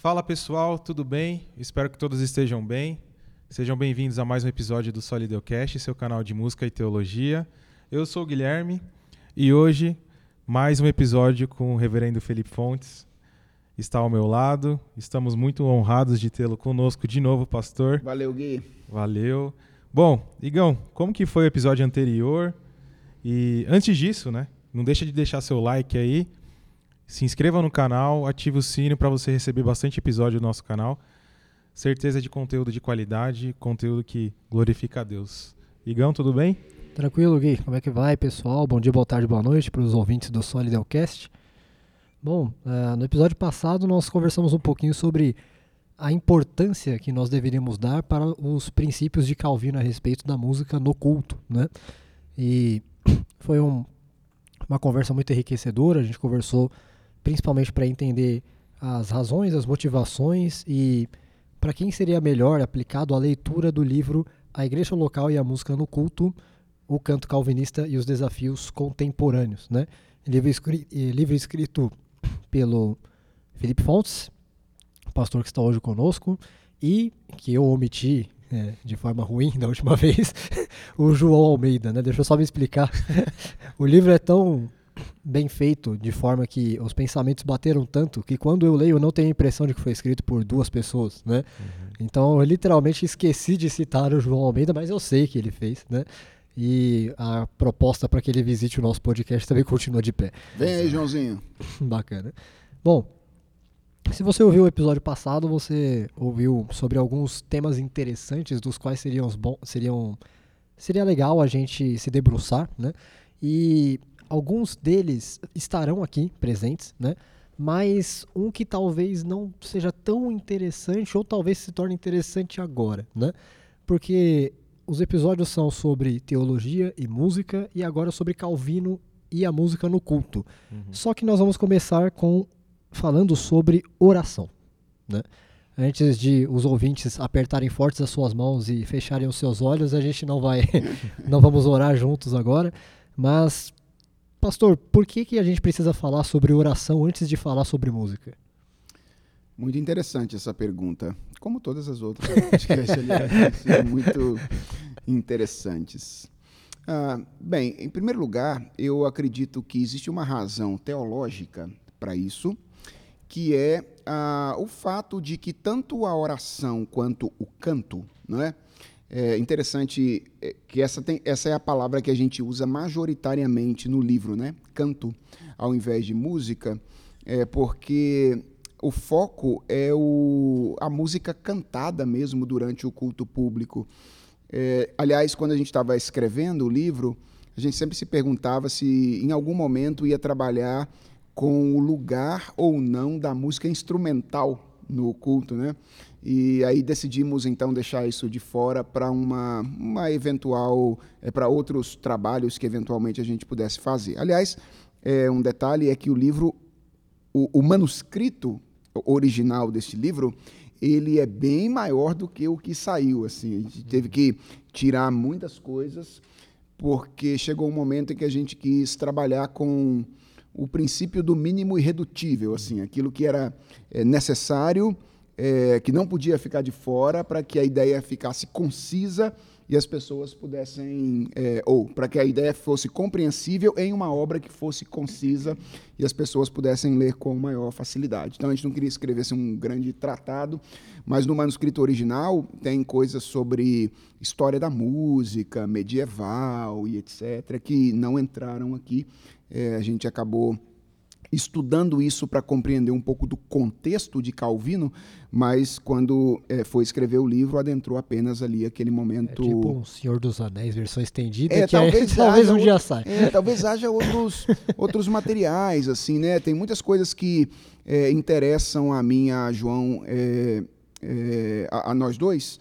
Fala pessoal, tudo bem? Espero que todos estejam bem. Sejam bem-vindos a mais um episódio do Solideocast, seu canal de música e teologia. Eu sou o Guilherme e hoje mais um episódio com o Reverendo Felipe Fontes. Está ao meu lado. Estamos muito honrados de tê-lo conosco de novo, pastor. Valeu, Gui. Valeu. Bom, Igão, como que foi o episódio anterior? E antes disso, né? Não deixa de deixar seu like aí. Se inscreva no canal, ative o sino para você receber bastante episódio do nosso canal. Certeza de conteúdo de qualidade, conteúdo que glorifica a Deus. Igão, tudo bem? Tranquilo, Gui. Como é que vai, pessoal? Bom dia, boa tarde, boa noite para os ouvintes do Solidelcast. Bom, uh, no episódio passado nós conversamos um pouquinho sobre a importância que nós deveríamos dar para os princípios de Calvino a respeito da música no culto, né? E foi um, uma conversa muito enriquecedora. A gente conversou principalmente para entender as razões, as motivações e para quem seria melhor aplicado a leitura do livro A Igreja Local e a Música no Culto, o Canto Calvinista e os Desafios Contemporâneos, né? Livro, escrito, livro escrito pelo Felipe Fontes, pastor que está hoje conosco, e que eu omiti é, de forma ruim da última vez, o João Almeida, né? Deixa eu só me explicar. o livro é tão bem feito, de forma que os pensamentos bateram tanto que quando eu leio eu não tenho a impressão de que foi escrito por duas pessoas, né? Uhum. Então eu literalmente esqueci de citar o João Almeida, mas eu sei que ele fez, né? E a proposta para que ele visite o nosso podcast também continua de pé. Vem aí, Joãozinho. Bacana. Bom, se você ouviu o episódio passado, você ouviu sobre alguns temas interessantes dos quais seriam, bom, seriam seria legal a gente se debruçar, né? E alguns deles estarão aqui presentes, né? Mas um que talvez não seja tão interessante ou talvez se torne interessante agora, né? Porque os episódios são sobre teologia e música e agora sobre Calvino e a música no culto. Uhum. Só que nós vamos começar com falando sobre oração, né? Antes de os ouvintes apertarem fortes as suas mãos e fecharem os seus olhos, a gente não vai não vamos orar juntos agora, mas pastor, por que que a gente precisa falar sobre oração antes de falar sobre música? Muito interessante essa pergunta. Como todas as outras aliás, muito interessantes. Ah, bem, em primeiro lugar, eu acredito que existe uma razão teológica para isso, que é ah, o fato de que tanto a oração quanto o canto, não é? É interessante é, que essa, tem, essa é a palavra que a gente usa majoritariamente no livro, né? Canto, ao invés de música, é porque o foco é o, a música cantada mesmo durante o culto público. É, aliás, quando a gente estava escrevendo o livro, a gente sempre se perguntava se em algum momento ia trabalhar com o lugar ou não da música instrumental no culto, né? E aí decidimos então deixar isso de fora para uma, uma eventual é, para outros trabalhos que eventualmente a gente pudesse fazer. Aliás, é, um detalhe é que o livro, o, o manuscrito original deste livro, ele é bem maior do que o que saiu. Assim, a gente teve que tirar muitas coisas porque chegou um momento em que a gente quis trabalhar com o princípio do mínimo irredutível, assim, aquilo que era é, necessário, é, que não podia ficar de fora para que a ideia ficasse concisa e as pessoas pudessem, é, ou para que a ideia fosse compreensível em uma obra que fosse concisa e as pessoas pudessem ler com maior facilidade. Então a gente não queria escrever assim, um grande tratado, mas no manuscrito original tem coisas sobre história da música, medieval e etc., que não entraram aqui. É, a gente acabou estudando isso para compreender um pouco do contexto de Calvino, mas quando é, foi escrever o livro, adentrou apenas ali aquele momento. É tipo um Senhor dos Anéis, versão estendida, é, que talvez, é, talvez um dia outro, sai. É, talvez haja outros, outros materiais, assim, né? Tem muitas coisas que é, interessam a mim, a João, é, é, a, a, nós dois.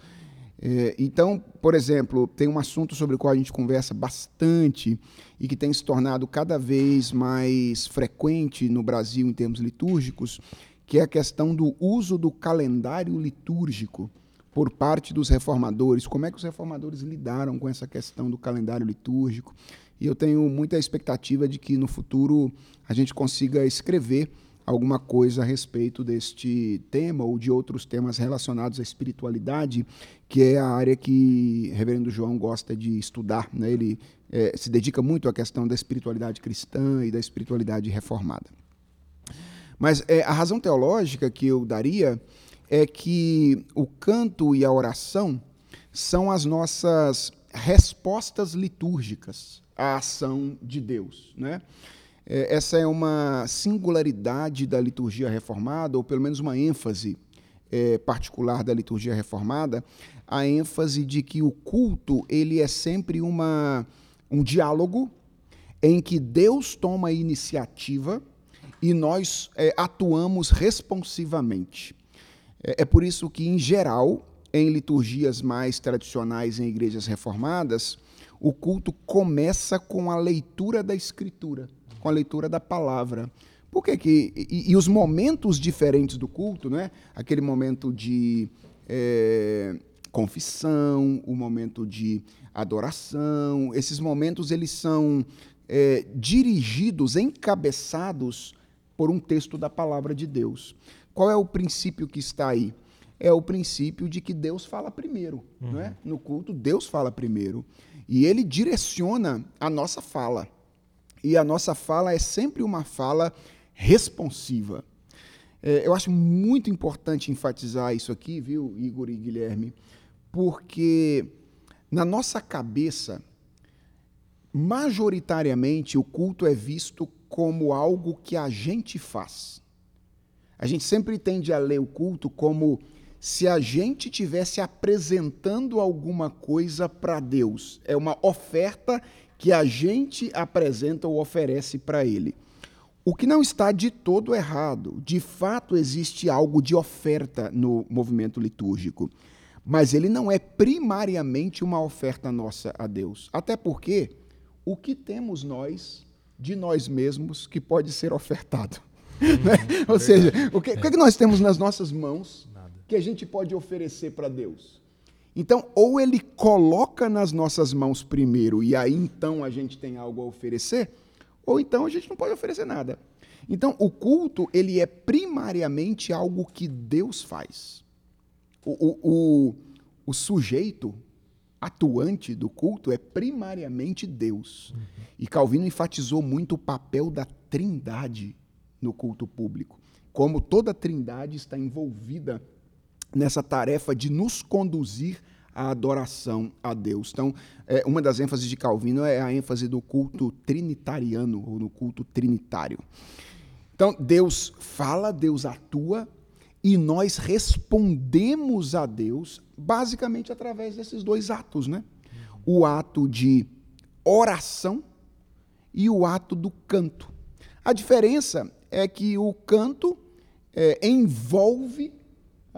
Então, por exemplo, tem um assunto sobre o qual a gente conversa bastante e que tem se tornado cada vez mais frequente no Brasil em termos litúrgicos, que é a questão do uso do calendário litúrgico por parte dos reformadores. Como é que os reformadores lidaram com essa questão do calendário litúrgico? E eu tenho muita expectativa de que no futuro a gente consiga escrever alguma coisa a respeito deste tema ou de outros temas relacionados à espiritualidade, que é a área que o Reverendo João gosta de estudar. Né? Ele é, se dedica muito à questão da espiritualidade cristã e da espiritualidade reformada. Mas é, a razão teológica que eu daria é que o canto e a oração são as nossas respostas litúrgicas à ação de Deus. Né? É, essa é uma singularidade da liturgia reformada, ou pelo menos uma ênfase é, particular da liturgia reformada, a ênfase de que o culto ele é sempre uma, um diálogo em que Deus toma a iniciativa e nós é, atuamos responsivamente. É, é por isso que, em geral, em liturgias mais tradicionais em igrejas reformadas, o culto começa com a leitura da Escritura, com a leitura da palavra. Por que que e, e os momentos diferentes do culto, né? Aquele momento de é, confissão, o momento de adoração, esses momentos eles são é, dirigidos, encabeçados por um texto da palavra de Deus. Qual é o princípio que está aí? É o princípio de que Deus fala primeiro. Uhum. Não é? No culto, Deus fala primeiro. E ele direciona a nossa fala. E a nossa fala é sempre uma fala responsiva. É, eu acho muito importante enfatizar isso aqui, viu, Igor e Guilherme, porque na nossa cabeça, majoritariamente, o culto é visto como algo que a gente faz. A gente sempre tende a ler o culto como se a gente tivesse apresentando alguma coisa para Deus. É uma oferta que a gente apresenta ou oferece para Ele. O que não está de todo errado. De fato, existe algo de oferta no movimento litúrgico. Mas ele não é primariamente uma oferta nossa a Deus. Até porque o que temos nós de nós mesmos que pode ser ofertado? Uhum, né? Ou seja, o que, é. o que nós temos nas nossas mãos que a gente pode oferecer para Deus? Então, ou ele coloca nas nossas mãos primeiro e aí então a gente tem algo a oferecer, ou então a gente não pode oferecer nada. Então, o culto ele é primariamente algo que Deus faz. O, o, o, o sujeito atuante do culto é primariamente Deus. Uhum. E Calvino enfatizou muito o papel da trindade no culto público. Como toda trindade está envolvida nessa tarefa de nos conduzir à adoração a Deus. Então, é, uma das ênfases de Calvino é a ênfase do culto trinitariano, ou no culto trinitário. Então, Deus fala, Deus atua, e nós respondemos a Deus basicamente através desses dois atos, né? O ato de oração e o ato do canto. A diferença é que o canto é, envolve,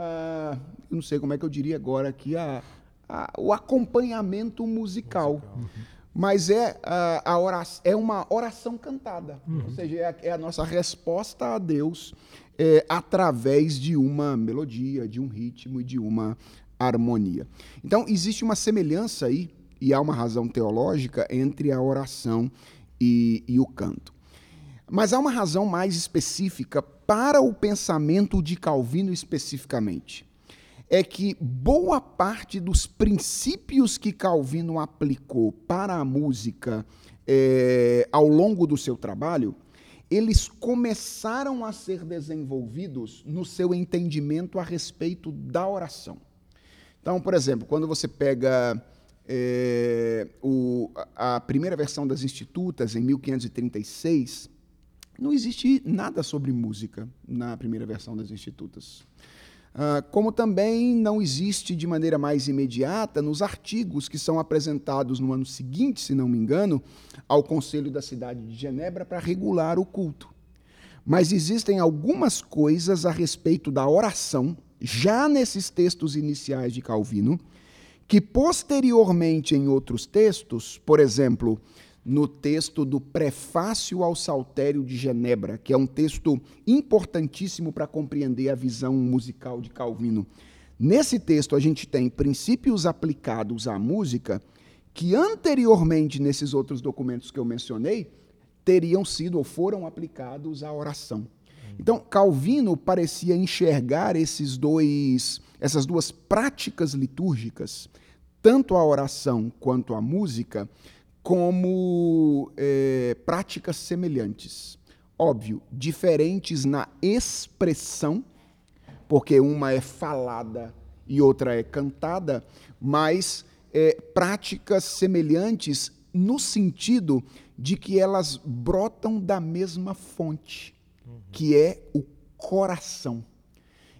ah, não sei como é que eu diria agora aqui, a, a, o acompanhamento musical. musical. Uhum. Mas é, a, a oração, é uma oração cantada, uhum. ou seja, é a, é a, nossa resposta a Deus é, através de uma melodia, de um ritmo e de uma harmonia. Então, existe uma semelhança aí, e há uma razão teológica, entre a oração e, e o canto. Mas há uma razão mais específica para o pensamento de Calvino especificamente. É que boa parte dos princípios que Calvino aplicou para a música é, ao longo do seu trabalho, eles começaram a ser desenvolvidos no seu entendimento a respeito da oração. Então, por exemplo, quando você pega é, o, a primeira versão das Institutas, em 1536, não existe nada sobre música na primeira versão das Institutas. Uh, como também não existe de maneira mais imediata nos artigos que são apresentados no ano seguinte, se não me engano, ao Conselho da cidade de Genebra para regular o culto. Mas existem algumas coisas a respeito da oração, já nesses textos iniciais de Calvino, que posteriormente em outros textos, por exemplo, no texto do Prefácio ao Saltério de Genebra, que é um texto importantíssimo para compreender a visão musical de Calvino. Nesse texto, a gente tem princípios aplicados à música que anteriormente, nesses outros documentos que eu mencionei, teriam sido ou foram aplicados à oração. Então, Calvino parecia enxergar esses dois, essas duas práticas litúrgicas, tanto a oração quanto a música, como é, práticas semelhantes. Óbvio, diferentes na expressão, porque uma é falada e outra é cantada, mas é, práticas semelhantes no sentido de que elas brotam da mesma fonte, uhum. que é o coração.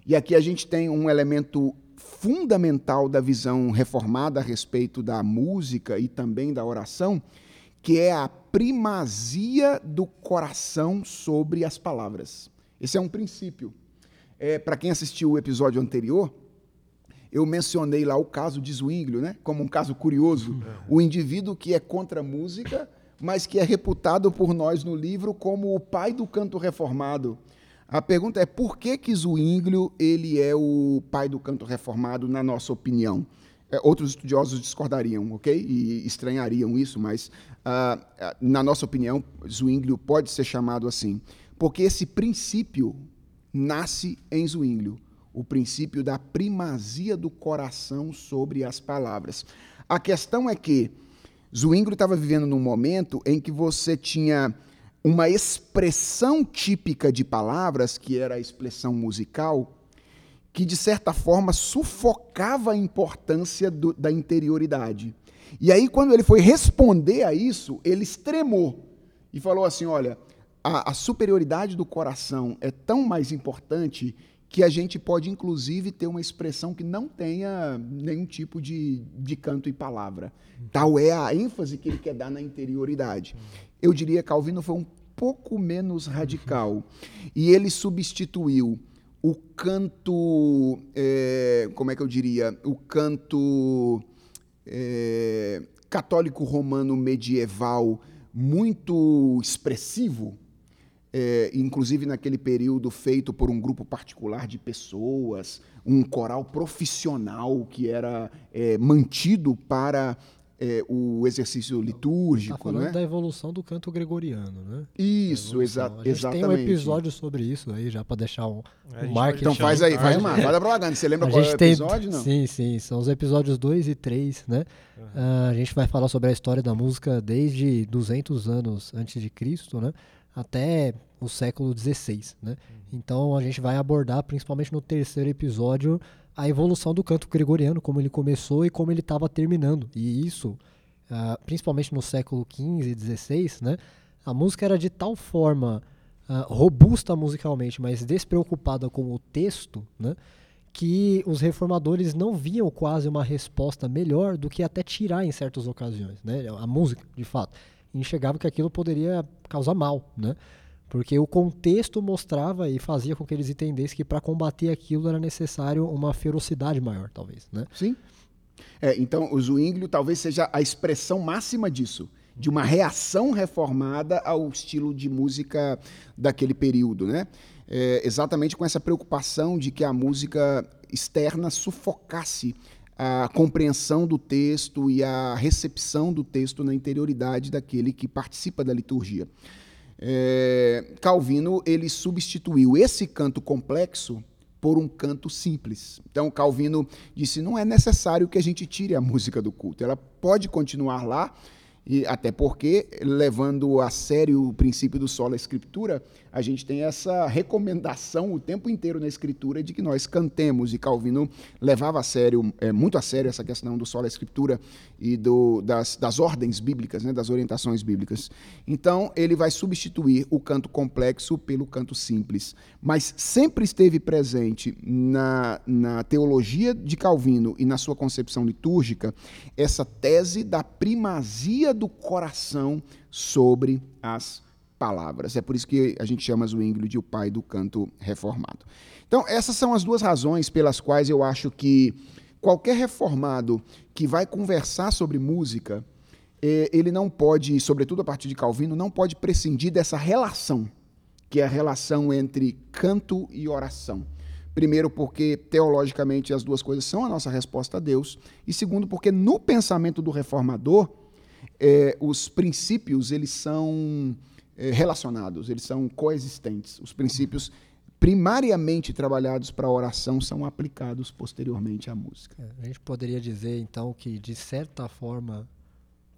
E aqui a gente tem um elemento fundamental da visão reformada a respeito da música e também da oração, que é a primazia do coração sobre as palavras. Esse é um princípio. É, Para quem assistiu o episódio anterior, eu mencionei lá o caso de Zwinglio, né? como um caso curioso. O indivíduo que é contra a música, mas que é reputado por nós no livro como o pai do canto reformado. A pergunta é por que que Zwinglio ele é o pai do canto reformado na nossa opinião? É, outros estudiosos discordariam, ok? E estranhariam isso, mas uh, na nossa opinião, Zwinglio pode ser chamado assim, porque esse princípio nasce em Zwinglio o princípio da primazia do coração sobre as palavras. A questão é que Zwingli estava vivendo num momento em que você tinha uma expressão típica de palavras, que era a expressão musical, que de certa forma sufocava a importância do, da interioridade. E aí, quando ele foi responder a isso, ele extremou e falou assim: olha, a, a superioridade do coração é tão mais importante que a gente pode, inclusive, ter uma expressão que não tenha nenhum tipo de, de canto e palavra. Tal é a ênfase que ele quer dar na interioridade. Eu diria que Calvino foi um pouco menos radical. E ele substituiu o canto, é, como é que eu diria? O canto é, católico romano medieval muito expressivo, é, inclusive naquele período feito por um grupo particular de pessoas, um coral profissional que era é, mantido para é, o exercício litúrgico. Tá falando né? da evolução do canto gregoriano, né? Isso, exa a exatamente. Tem um episódio sobre isso aí, já para deixar um, um marketing. Então faz aí, faz uma, faz a propaganda. Você lembra a qual é o episódio? Não? Sim, sim, são os episódios 2 e 3, né? Uhum. Uh, a gente vai falar sobre a história da música desde 200 anos antes de Cristo, né? até o século XVI, né? Então a gente vai abordar, principalmente no terceiro episódio, a evolução do canto gregoriano, como ele começou e como ele estava terminando. E isso, uh, principalmente no século XV e XVI, né? A música era de tal forma uh, robusta musicalmente, mas despreocupada com o texto, né? que os reformadores não viam quase uma resposta melhor do que até tirar em certas ocasiões, né? A música, de fato enxergava que aquilo poderia causar mal, né? Porque o contexto mostrava e fazia com que eles entendessem que para combater aquilo era necessário uma ferocidade maior, talvez, né? Sim. É, então, o Zwinglio talvez seja a expressão máxima disso, de uma reação reformada ao estilo de música daquele período, né? É, exatamente com essa preocupação de que a música externa sufocasse a compreensão do texto e a recepção do texto na interioridade daquele que participa da liturgia. É, Calvino ele substituiu esse canto complexo por um canto simples. Então Calvino disse não é necessário que a gente tire a música do culto, ela pode continuar lá e até porque, levando a sério o princípio do solo escritura, a gente tem essa recomendação o tempo inteiro na escritura de que nós cantemos. E Calvino levava a sério, é, muito a sério, essa questão do solo escritura e do, das, das ordens bíblicas, né, das orientações bíblicas. Então, ele vai substituir o canto complexo pelo canto simples. Mas sempre esteve presente na, na teologia de Calvino e na sua concepção litúrgica essa tese da primazia do coração sobre as palavras. É por isso que a gente chama Zwinglio de o pai do canto reformado. Então, essas são as duas razões pelas quais eu acho que qualquer reformado que vai conversar sobre música, eh, ele não pode, sobretudo a partir de Calvino, não pode prescindir dessa relação, que é a relação entre canto e oração. Primeiro, porque teologicamente as duas coisas são a nossa resposta a Deus, e segundo, porque no pensamento do reformador, é, os princípios eles são é, relacionados, eles são coexistentes. Os princípios primariamente trabalhados para a oração são aplicados posteriormente à música. É, a gente poderia dizer então que de certa forma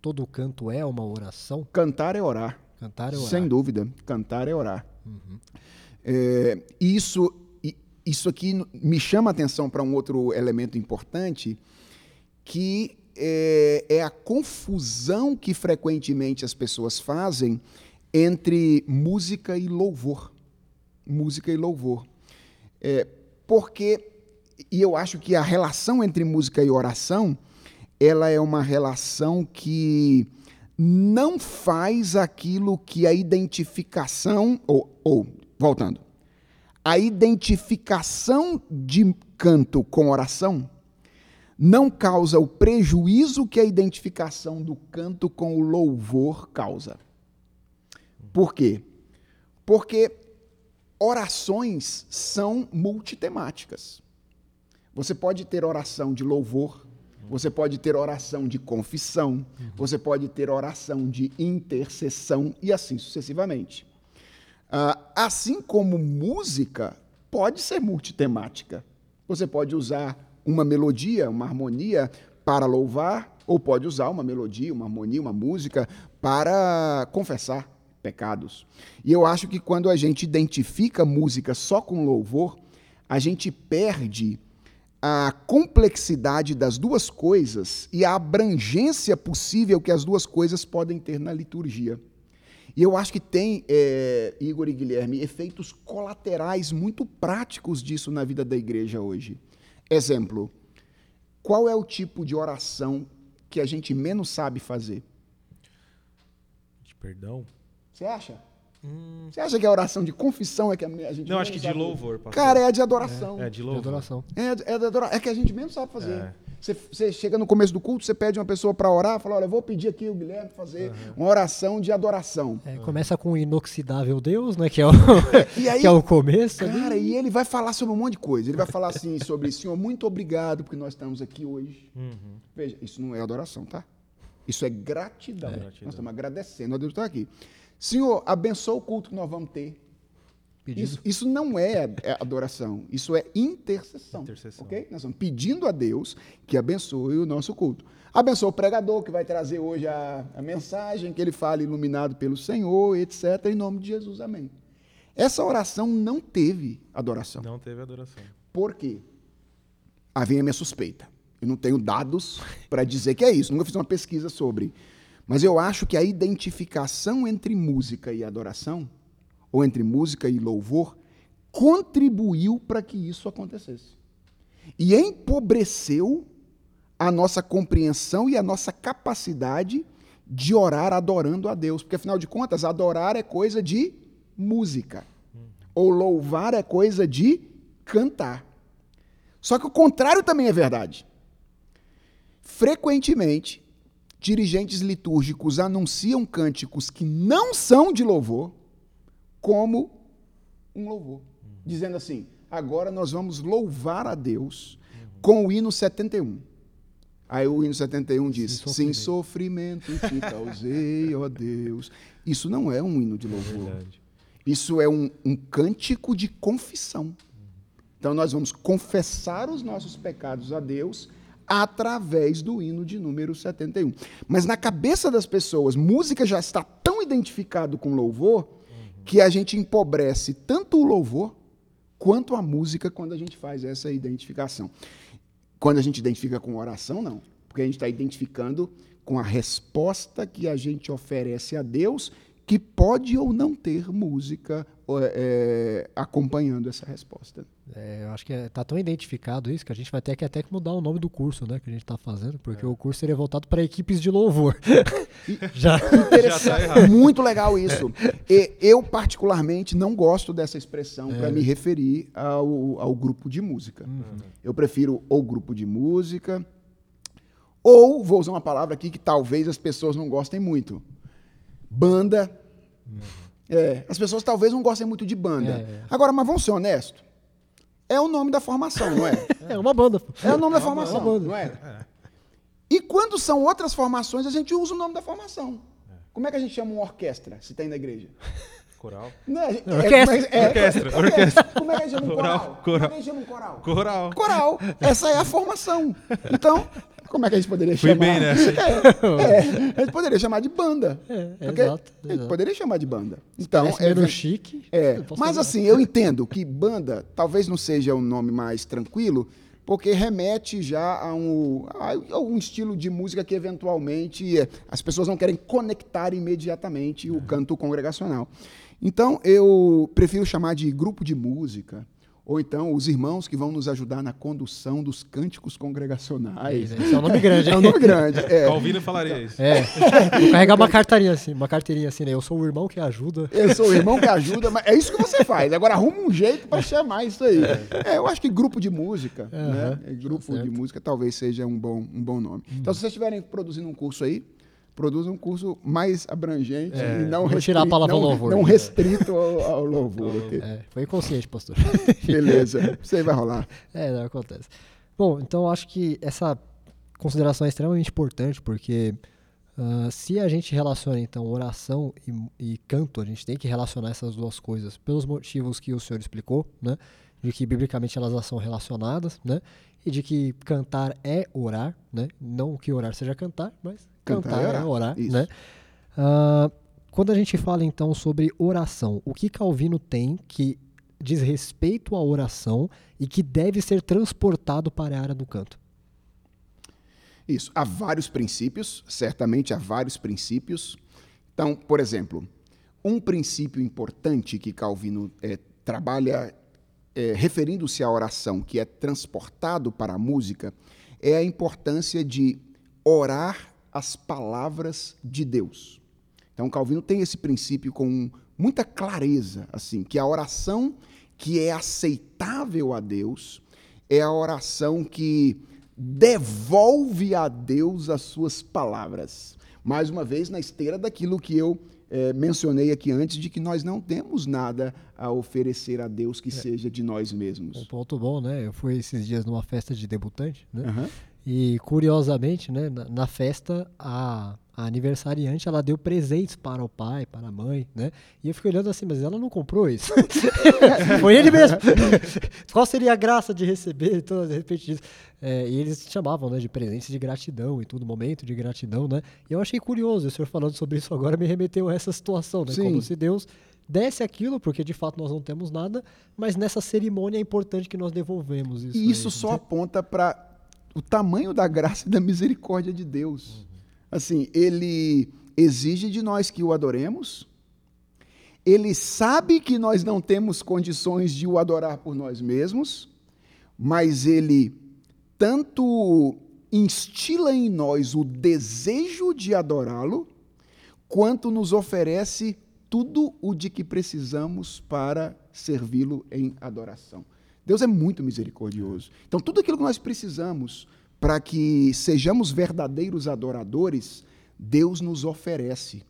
todo canto é uma oração. Cantar é orar. Cantar é orar. Sem dúvida, cantar é orar. Uhum. É, isso, isso aqui me chama a atenção para um outro elemento importante, que é, é, a confusão que frequentemente as pessoas fazem entre música e louvor. Música e louvor. É, porque, e eu acho que a relação entre música e oração, ela é uma relação que não faz aquilo que a identificação, ou, ou voltando, a identificação de canto com oração não causa o prejuízo que a identificação do canto com o louvor causa. Por quê? Porque orações são multitemáticas. Você pode ter oração de louvor, você pode ter oração de confissão, você pode ter oração de intercessão e assim sucessivamente. Uh, assim como música pode ser multitemática. Você pode usar uma melodia, uma harmonia para louvar, ou pode usar uma melodia, uma harmonia, uma música para confessar pecados. E eu acho que quando a gente identifica música só com louvor, a gente perde a complexidade das duas coisas e a abrangência possível que as duas coisas podem ter na liturgia. E eu acho que tem, é, Igor e Guilherme, efeitos colaterais muito práticos disso na vida da igreja hoje. Exemplo, qual é o tipo de oração que a gente menos sabe fazer? De perdão? Você acha? Hum. Você acha que a oração de confissão é que a gente Não, acho que de louvor. Pastor. Cara, é a de adoração. É, é de louvor. De adoração. É, é, de adoração. é que a gente menos sabe fazer. É. Você, você, chega no começo do culto, você pede uma pessoa para orar, fala, olha, eu vou pedir aqui o Guilherme fazer uhum. uma oração de adoração. É, começa com o inoxidável Deus, né, que é o, aí, que é o começo. Cara, ali. e ele vai falar sobre um monte de coisa. Ele vai falar assim sobre, Senhor, muito obrigado porque nós estamos aqui hoje. Uhum. Veja, isso não é adoração, tá? Isso é gratidão. É, gratidão. Nós estamos agradecendo a Deus por estar aqui. Senhor, abençoa o culto que nós vamos ter. Isso, isso, não é, é adoração, isso é intercessão. intercessão. Okay? Nós estamos pedindo a Deus que abençoe o nosso culto. Abençoa o pregador que vai trazer hoje a, a mensagem, que ele fale iluminado pelo Senhor, etc. Em nome de Jesus, amém. Essa oração não teve adoração. Não teve adoração. Por quê? Havia a minha suspeita. Eu não tenho dados para dizer que é isso. Nunca fiz uma pesquisa sobre. Mas eu acho que a identificação entre música e adoração, ou entre música e louvor, contribuiu para que isso acontecesse. E empobreceu a nossa compreensão e a nossa capacidade de orar adorando a Deus. Porque, afinal de contas, adorar é coisa de música. Ou louvar é coisa de cantar. Só que o contrário também é verdade. Frequentemente, dirigentes litúrgicos anunciam cânticos que não são de louvor como um louvor, dizendo assim: agora nós vamos louvar a Deus com o hino 71. Aí o hino 71 diz: Sem sofrimento, Sem sofrimento te causei, ó Deus. Isso não é um hino de louvor. É Isso é um, um cântico de confissão. Então nós vamos confessar os nossos pecados a Deus através do hino de número 71. Mas na cabeça das pessoas, música já está tão identificado com louvor que a gente empobrece tanto o louvor quanto a música quando a gente faz essa identificação. Quando a gente identifica com oração, não. Porque a gente está identificando com a resposta que a gente oferece a Deus, que pode ou não ter música é, acompanhando essa resposta. É, eu acho que está é, tá tão identificado isso que a gente vai ter que até que mudar o nome do curso, né, que a gente está fazendo, porque é. o curso seria voltado para equipes de louvor. já. Interessante, já tá muito legal isso. E eu particularmente não gosto dessa expressão para é. me referir ao, ao grupo de música. Uhum. Eu prefiro ou grupo de música ou vou usar uma palavra aqui que talvez as pessoas não gostem muito, banda. Uhum. É, as pessoas talvez não gostem muito de banda. É. Agora, mas vamos ser honestos. É o nome da formação, não é? É uma banda. É o nome é da formação, banda. não é? é? E quando são outras formações, a gente usa o nome da formação. Como é que a gente chama uma orquestra, se tem na igreja? Coral. Não, é, Orquestra. mas é- Orquestra, orquestra. Como é que a gente chama um Coral, coral? coral. Como é que a gente chama um coral? Coral. Coral. Essa é a formação. Então, como é que a gente poderia Fui chamar? bem nessa. É, é, a gente poderia chamar de banda. É, ok? exato, A gente exato. poderia chamar de banda. Então, Parece é, chique. é, mas assim, eu entendo que banda talvez não seja o nome mais tranquilo, porque remete já a um, a um estilo de música que eventualmente é, as pessoas não querem conectar imediatamente o canto congregacional. Então, eu prefiro chamar de grupo de música, ou então os irmãos que vão nos ajudar na condução dos cânticos congregacionais. Esse é um nome grande. É um nome grande. É. Calvino falaria isso. É. Vou carregar uma carteirinha assim, uma carteirinha assim, né? Eu sou o irmão que ajuda. Eu sou o irmão que ajuda, mas é isso que você faz. Agora arruma um jeito para chamar isso aí. É, eu acho que grupo de música, Aham, né? É, Grupo tá de música talvez seja um bom, um bom nome. Então, se vocês estiverem produzindo um curso aí, produza um curso mais abrangente É, e não tirar a restrito- palavra não, louvor. não restrito ao, ao louvor. ok? É, foi inconsciente, pastor. Beleza, isso aí vai rolar. É, não acontece. Bom, então eu acho que essa consideração é extremamente importante, porque ah, se a gente relaciona, então, oração e, e canto, a gente tem que relacionar essas duas coisas pelos motivos que o senhor explicou, né? De que, biblicamente, elas são relacionadas, né? E de que cantar é orar, né? Não que orar seja cantar, mas Cantar cantar, é é orar, orar, né? Ah, quando a gente fala, então, sobre oração, o que Calvino tem que diz respeito à oração e que deve ser transportado para a área do canto? Isso. Há vários princípios, certamente há vários princípios. Então, por exemplo, um princípio importante que Calvino eh, trabalha eh, referindo-se à oração, que é transportado para a música, é a importância de orar as palavras de Deus. Então, Calvino tem esse princípio com muita clareza, assim, que a oração que é aceitável a Deus é a oração que devolve a Deus as suas palavras. Mais uma vez, na esteira daquilo que eu eh, mencionei aqui antes, de que nós não temos nada a oferecer a Deus que seja de nós Um mesmos. ponto bom, né? Eu fui esses dias numa festa de debutante, né? Aham. E curiosamente, né, na, na festa, a, a aniversariante ela deu presentes para o pai, para a mãe, né? E eu fiquei olhando assim, mas ela não comprou isso. Foi ele mesmo. Qual seria a graça de receber, então, de repente, disso? É, e eles chamavam, né, de presentes de gratidão e tudo, momento de gratidão, né? E eu achei curioso, o senhor falando sobre isso agora me remeteu a essa situação, né? Sim. Como se Deus desse aquilo, porque de fato nós não temos nada, mas nessa cerimônia é importante que nós devolvemos isso. E isso a ele, só né? aponta para o tamanho da graça e da misericórdia de Deus. Assim, ele exige de nós que o adoremos. Ele sabe que nós não temos condições de o adorar por nós mesmos, mas ele tanto instila em nós o desejo de adorá-lo, quanto nos oferece tudo o de que precisamos para servi-lo em adoração. Deus é muito misericordioso. Então, tudo aquilo que nós precisamos para que sejamos verdadeiros adoradores, Deus nos oferece.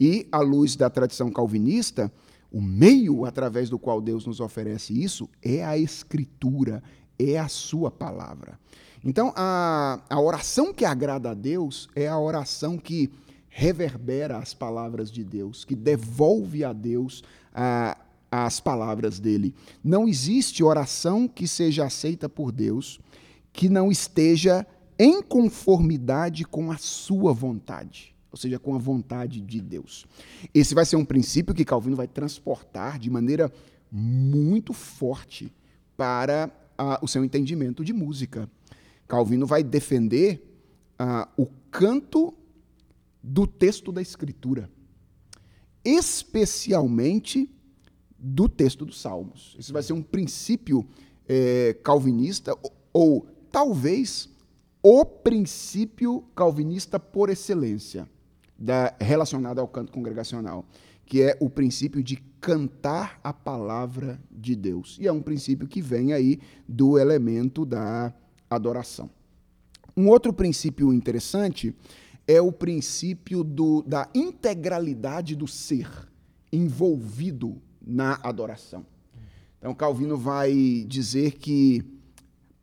E, à luz da tradição calvinista, o meio através do qual Deus nos oferece isso é a Escritura, é a Sua palavra. Então, a, a oração que agrada a Deus é a oração que reverbera as palavras de Deus, que devolve a Deus a, as palavras dele. Não existe oração que seja aceita por Deus que não esteja em conformidade com a sua vontade, ou seja, com a vontade de Deus. Esse vai ser um princípio que Calvino vai transportar de maneira muito forte para ah, o seu entendimento de música. Calvino vai defender ah, o canto do texto da Escritura, especialmente do texto dos Salmos. Esse vai ser um princípio eh, calvinista, ou, ou talvez o princípio calvinista por excelência, da, relacionado ao canto congregacional, que é o princípio de cantar a palavra de Deus. E é um princípio que vem aí do elemento da adoração. Um outro princípio interessante é o princípio do, da integralidade do ser envolvido na adoração. Então, Calvino vai dizer que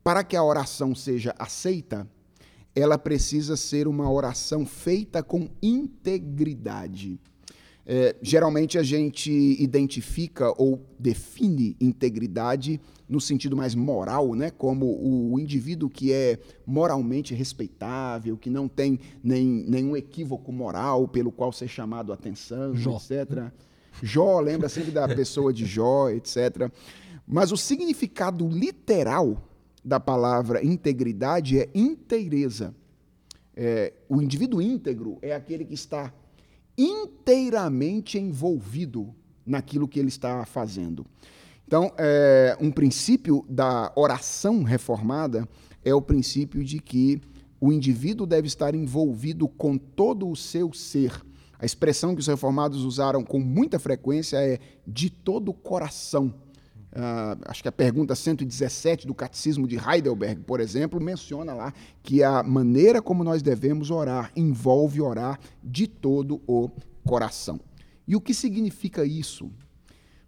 para que a oração seja aceita, ela precisa ser uma oração feita com integridade. É, geralmente a gente identifica ou define integridade no sentido mais moral, né? como o indivíduo que é moralmente respeitável, que não tem nem, nenhum equívoco moral pelo qual ser chamado a atenção, Jó. etc. Jó, lembra sempre da pessoa de Jó, etc. Mas o significado literal da palavra integridade é inteireza. É, o indivíduo íntegro é aquele que está inteiramente envolvido naquilo que ele está fazendo. Então, é, um princípio da oração reformada é o princípio de que o indivíduo deve estar envolvido com todo o seu ser. A expressão que os reformados usaram com muita frequência é de todo o coração. Uh, acho que a pergunta 117 do Catecismo de Heidelberg, por exemplo, menciona lá que a maneira como nós devemos orar envolve orar de todo o coração. E o que significa isso?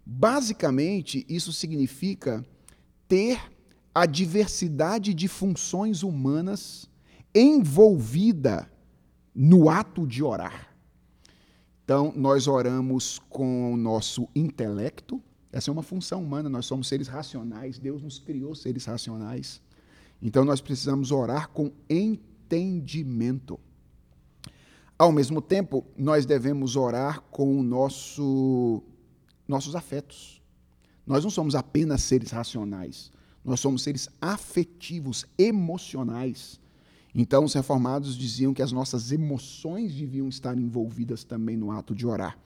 Basicamente, isso significa ter a diversidade de funções humanas envolvida no ato de orar. Então, nós oramos com o nosso intelecto, essa é uma função humana, nós somos seres racionais, Deus nos criou seres racionais. Então nós precisamos orar com entendimento. Ao mesmo tempo, nós devemos orar com o nosso, nossos afetos. Nós não somos apenas seres racionais, nós somos seres afetivos, emocionais. Então, os reformados diziam que as nossas emoções deviam estar envolvidas também no ato de orar.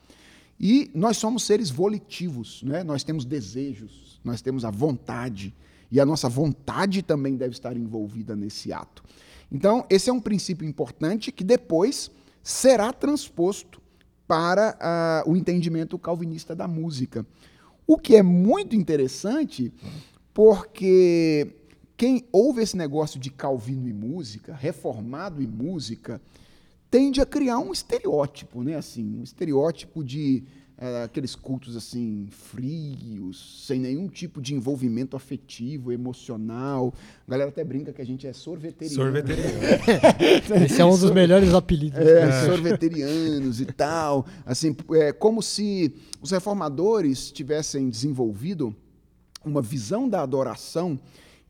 E nós somos seres volitivos, né? nós temos desejos, nós temos a vontade, e a nossa vontade também deve estar envolvida nesse ato. Então, esse é um princípio importante que depois será transposto para uh, o entendimento calvinista da música. O que é muito interessante, porque quem ouve esse negócio de Calvino e música, reformado e música, tende a criar um estereótipo, né? Assim, um estereótipo de é, aqueles cultos assim frios, sem nenhum tipo de envolvimento afetivo, emocional. A galera até brinca que a gente é sorveteriano. Sorveteriano. Esse é um dos melhores apelidos. É, é. sorveterianos e tal. Assim, é como se os reformadores tivessem desenvolvido uma visão da adoração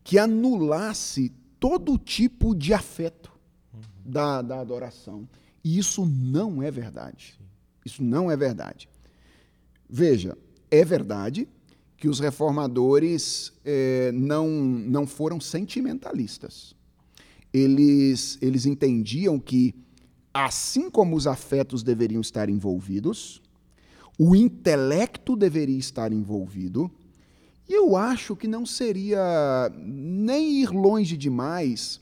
que anulasse todo tipo de afeto da, da adoração. E isso não é verdade. Isso não é verdade. Veja, é verdade que os reformadores eh, não, não foram sentimentalistas. Eles, eles entendiam que, assim como os afetos deveriam estar envolvidos, o intelecto deveria estar envolvido, e eu acho que não seria nem ir longe demais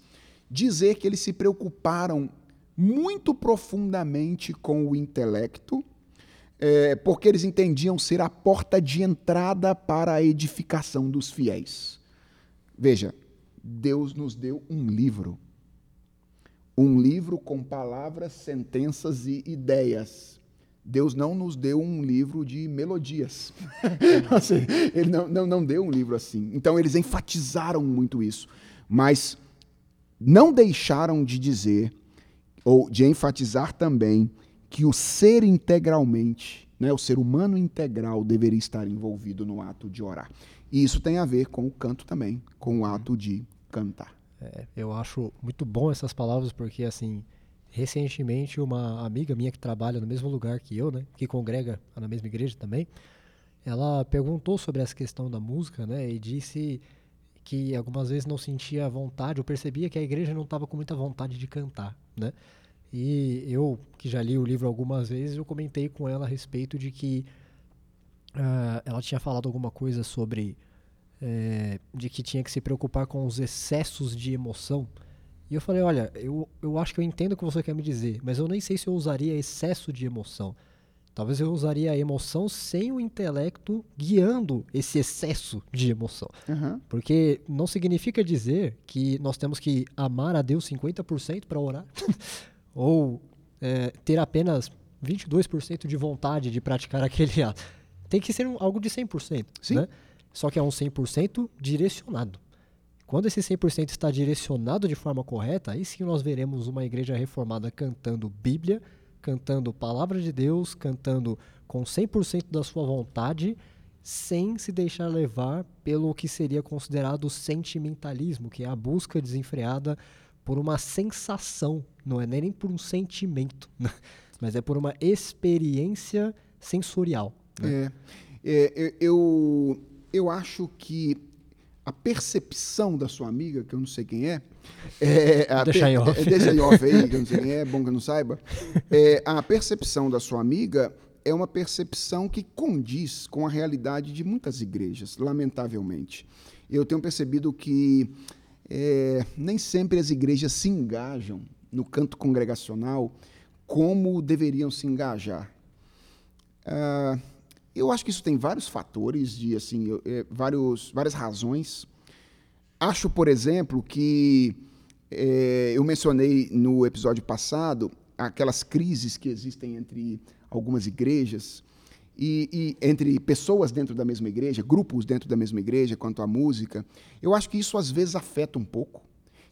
dizer que eles se preocuparam muito profundamente com o intelecto, é, porque eles entendiam ser a porta de entrada para a edificação dos fiéis. Veja, Deus nos deu um livro. Um livro com palavras, sentenças e ideias. Deus não nos deu um livro de melodias. assim, ele não, não, não deu um livro assim. Então, eles enfatizaram muito isso. Mas não deixaram de dizer ou de enfatizar também que o ser integralmente, né, o ser humano integral deveria estar envolvido no ato de orar. E isso tem a ver com o canto também, com o ato de cantar. É, eu acho muito bom essas palavras porque assim, recentemente uma amiga minha que trabalha no mesmo lugar que eu, né, que congrega na mesma igreja também, ela perguntou sobre essa questão da música, né, e disse que algumas vezes não sentia vontade, eu percebia que a igreja não estava com muita vontade de cantar, né? E eu, que já li o livro algumas vezes, eu comentei com ela a respeito de que uh, ela tinha falado alguma coisa sobre é, de que tinha que se preocupar com os excessos de emoção. E eu falei, olha, eu, eu acho que eu entendo o que você quer me dizer, mas eu nem sei se eu usaria excesso de emoção. Talvez eu usaria a emoção sem o intelecto guiando esse excesso de emoção. Uhum. Porque não significa dizer que nós temos que amar a Deus 50% para orar, ou é, ter apenas 22% de vontade de praticar aquele ato. Tem que ser um, algo de 100%. Sim. Né? Só que é um 100% direcionado. Quando esse 100% está direcionado de forma correta, aí sim nós veremos uma igreja reformada cantando Bíblia, cantando palavra de Deus, cantando com 100% da sua vontade, sem se deixar levar pelo que seria considerado sentimentalismo, que é a busca desenfreada por uma sensação, não é nem por um sentimento, mas é por uma experiência sensorial. Né? É, é, eu, eu acho que a percepção da sua amiga, que eu não sei quem é, é a deixa aí off. É, deixa aí off aí, que eu não sei quem é, é bom que eu não saiba. É, a percepção da sua amiga é uma percepção que condiz com a realidade de muitas igrejas, lamentavelmente. Eu tenho percebido que é, nem sempre as igrejas se engajam no canto congregacional como deveriam se engajar. Ah, eu acho que isso tem vários fatores, de assim, é, vários, várias razões. Acho, por exemplo, que é, eu mencionei no episódio passado aquelas crises que existem entre algumas igrejas e, e, entre pessoas dentro da mesma igreja, grupos dentro da mesma igreja, quanto à música, eu acho que isso às vezes afeta um pouco.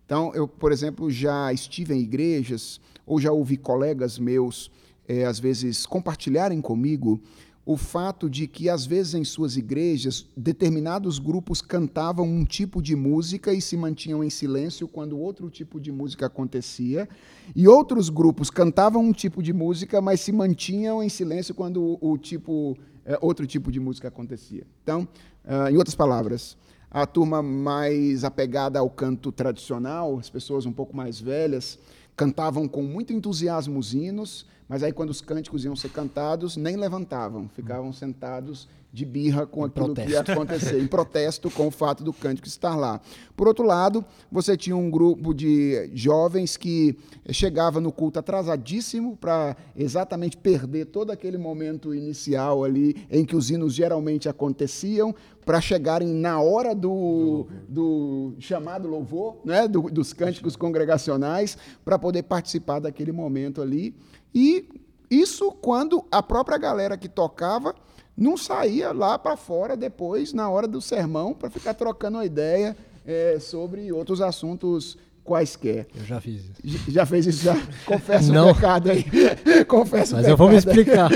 Então, eu, por exemplo, já estive em igrejas ou já ouvi colegas meus, é, às vezes, compartilharem comigo o fato de que, às vezes, em suas igrejas, determinados grupos cantavam um tipo de música e se mantinham em silêncio quando outro tipo de música acontecia, e outros grupos cantavam um tipo de música, mas se mantinham em silêncio quando o, tipo, é, outro tipo de música acontecia. Então, uh, em outras palavras, a turma mais apegada ao canto tradicional, as pessoas um pouco mais velhas, cantavam com muito entusiasmo os hinos, mas aí, quando os cânticos iam ser cantados, nem levantavam, ficavam sentados de birra com em aquilo protesto. que ia acontecer, em protesto com o fato do cântico estar lá. Por outro lado, você tinha um grupo de jovens que chegava no culto atrasadíssimo para exatamente perder todo aquele momento inicial ali em que os hinos geralmente aconteciam, para chegarem na hora do, do chamado louvor, né, do, dos cânticos congregacionais, para poder participar daquele momento ali. E isso quando a própria galera que tocava não saía lá para fora depois, na hora do sermão, para ficar trocando uma ideia é, sobre outros assuntos quaisquer. Eu já fiz isso. Já fez isso? Já? Confessa o pecado aí. Confessa Mas eu vou me explicar.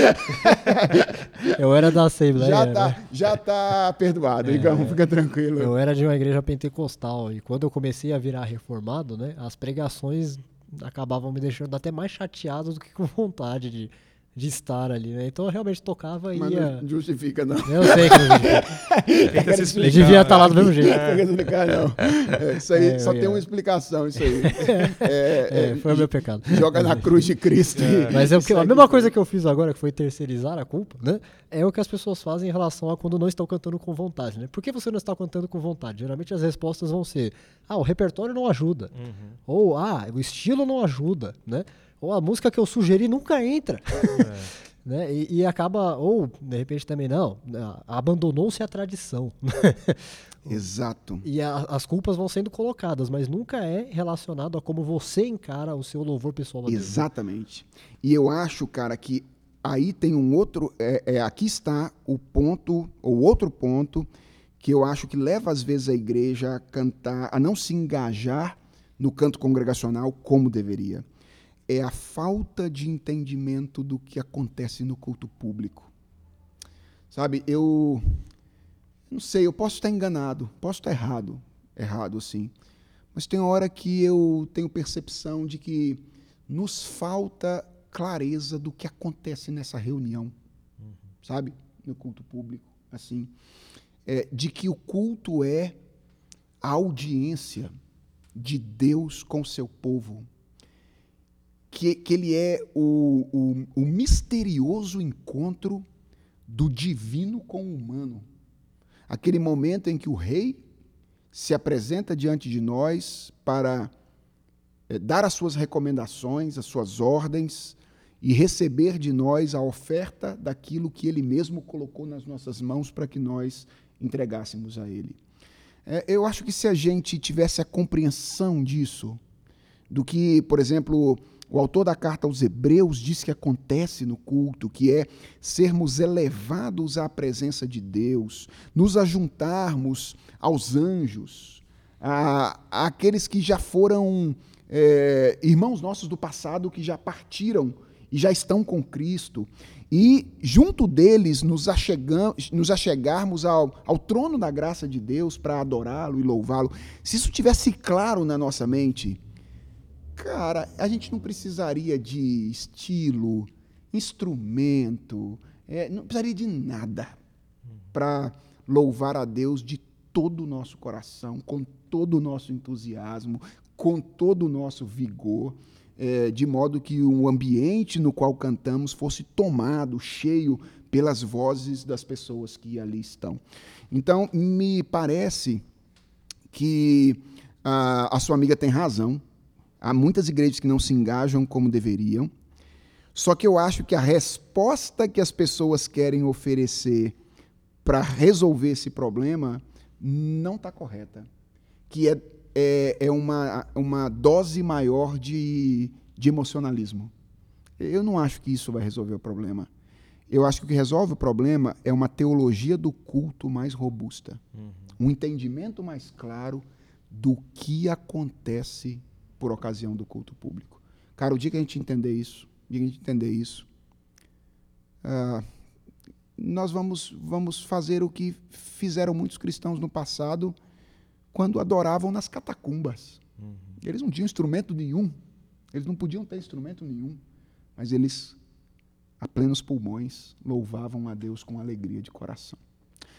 eu era da Assembleia. Já está né? já tá perdoado, é, então fica tranquilo. Eu era de uma igreja pentecostal e quando eu comecei a virar reformado, né, as pregações acabavam me deixando até mais chateado do que com vontade de, de estar ali, né? Então eu realmente tocava e ia... não justifica, não. Eu sei que não justifica. eu devia estar lá do mesmo jeito. Não tem que explicar, não. É, isso aí é, só tem uma explicação, isso aí. É, é, foi o meu pecado. Joga na cruz de Cristo. Mas eu, a mesma coisa que eu fiz agora, que foi terceirizar a culpa, né? É o que as pessoas fazem em relação a quando não estão cantando com vontade, né? Por que você não está cantando com vontade? Geralmente as respostas vão ser, ah, o repertório não ajuda. Uhum. Ou, ah, o estilo não ajuda, né? Ou a música que eu sugeri nunca entra. É. né? E, e, acaba, ou de repente também não, abandonou-se a tradição. Exato. E a, as culpas vão sendo colocadas, mas nunca é relacionado a como você encara o seu louvor pessoal. Exatamente. E eu acho, cara, que aí tem um outro. É, é, aqui está o ponto, ou outro ponto, que eu acho que leva às vezes a igreja a cantar, a não se engajar no canto congregacional como deveria é a falta de entendimento do que acontece no culto público. Sabe, eu não sei, eu posso estar enganado, posso estar errado, errado sim. Mas tem hora que eu tenho percepção de que nos falta clareza do que acontece nessa reunião, uhum. sabe, no culto público, assim, é, de que o culto é a audiência de Deus com seu povo, que, que ele é o, o, o misterioso encontro do divino com o humano. Aquele momento em que o rei se apresenta diante de nós para é, dar as suas recomendações, as suas ordens e receber de nós a oferta daquilo que ele mesmo colocou nas nossas mãos para que nós entregássemos a ele. É, eu acho que se a gente tivesse a compreensão disso, do que, por exemplo, o autor da carta aos Hebreus diz que acontece no culto, que é sermos elevados à presença de Deus, nos ajuntarmos aos anjos, a, àqueles que já foram é, irmãos nossos do passado, que já partiram e já estão com Cristo, e junto deles nos, achegamos, nos achegarmos ao, ao trono da graça de Deus para adorá-lo e louvá-lo, se isso tivesse claro na nossa mente, cara, a gente não precisaria de estilo, instrumento, é, não precisaria de nada para louvar a Deus de todo o nosso coração, com todo o nosso entusiasmo, com todo o nosso vigor é, de modo que o ambiente no qual cantamos fosse tomado, cheio pelas vozes das pessoas que ali estão. Então, me parece que a, a sua amiga tem razão. Há muitas igrejas que não se engajam como deveriam. Só que eu acho que a resposta que as pessoas querem oferecer para resolver esse problema não está correta. Que é é, é uma, uma dose maior de, de emocionalismo. Eu não acho que isso vai resolver o problema. Eu acho que o que resolve o problema é uma teologia do culto mais robusta, uhum. um entendimento mais claro do que acontece por ocasião do culto público. Cara, o dia que a gente entender isso, o dia que a gente entender isso, uh, nós vamos, vamos fazer o que fizeram muitos cristãos no passado quando adoravam nas catacumbas. Uhum. Eles não tinham instrumento nenhum, eles não podiam ter instrumento nenhum, mas eles, a plenos pulmões, louvavam a Deus com alegria de coração.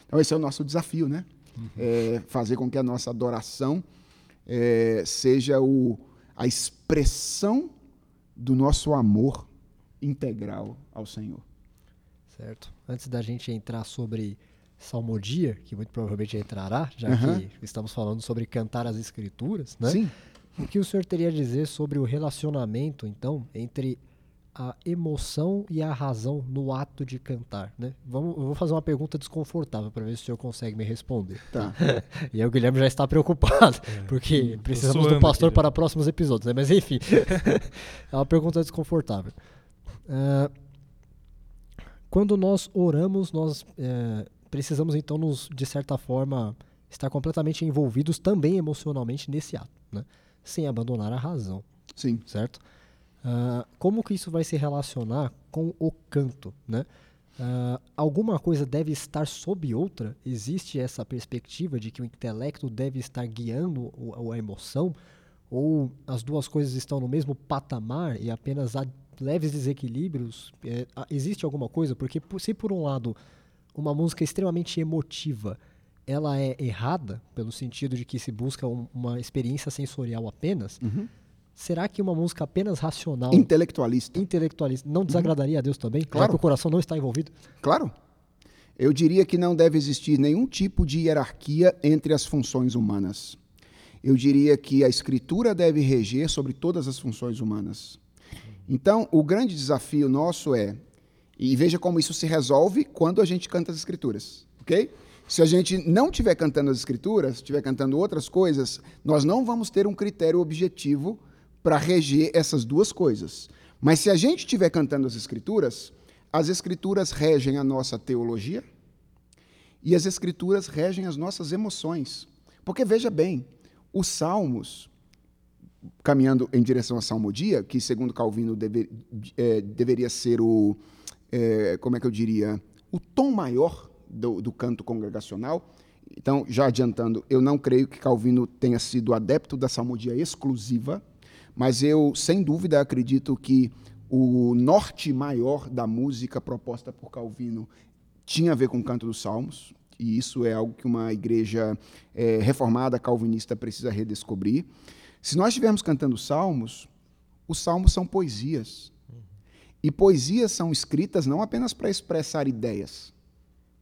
Então, esse é o nosso desafio, né? Uhum. É fazer com que a nossa adoração é, seja o, a expressão do nosso amor integral ao Senhor. Certo. Antes da gente entrar sobre salmodia, que muito provavelmente entrará, já uhum. que estamos falando sobre cantar as escrituras, né? Sim. O que o senhor teria a dizer sobre o relacionamento, então, entre a emoção e a razão no ato de cantar, né? Vamos, eu vou fazer uma pergunta desconfortável para ver se o senhor consegue me responder. Tá. e aí o Guilherme já está preocupado, é. porque precisamos do pastor aqui, para próximos episódios, né? Mas enfim, é uma pergunta desconfortável. Uh, quando nós oramos, nós uh, precisamos então nos, de certa forma, estar completamente envolvidos também emocionalmente nesse ato, né? sem abandonar a razão. Sim. Certo? Uh, como que isso vai se relacionar com o canto, né? Uh, alguma coisa deve estar sob outra? Existe essa perspectiva de que o intelecto deve estar guiando o, a emoção? Ou as duas coisas estão no mesmo patamar e apenas há leves desequilíbrios? É, existe alguma coisa? Porque se por um lado uma música extremamente emotiva, ela é errada, pelo sentido de que se busca um, uma experiência sensorial apenas, uhum. Será que uma música apenas racional... Intelectualista. Intelectualista não desagradaria uhum. a Deus também? Claro. Já que o coração não está envolvido? Claro. Eu diria que não deve existir nenhum tipo de hierarquia entre as funções humanas. Eu diria que a escritura deve reger sobre todas as funções humanas. Então, o grande desafio nosso é e veja como isso se resolve quando a gente canta as escrituras, ok? Se a gente não estiver cantando as escrituras, estiver cantando outras coisas, nós não vamos ter um critério objetivo para reger essas duas coisas. Mas se a gente estiver cantando as escrituras, as escrituras regem a nossa teologia e as escrituras regem as nossas emoções. Porque veja bem, os salmos, caminhando em direção à salmodia, que segundo Calvino é, deveria ser o é, como é que eu diria, o tom maior do, do canto congregacional. Então, já adiantando, eu não creio que Calvino tenha sido adepto da salmodia exclusiva, mas eu, sem dúvida, acredito que o norte maior da música proposta por Calvino tinha a ver com o canto dos salmos, e isso é algo que uma igreja é, reformada calvinista precisa redescobrir. Se nós estivermos cantando salmos, os salmos são poesias. E poesias são escritas não apenas para expressar ideias.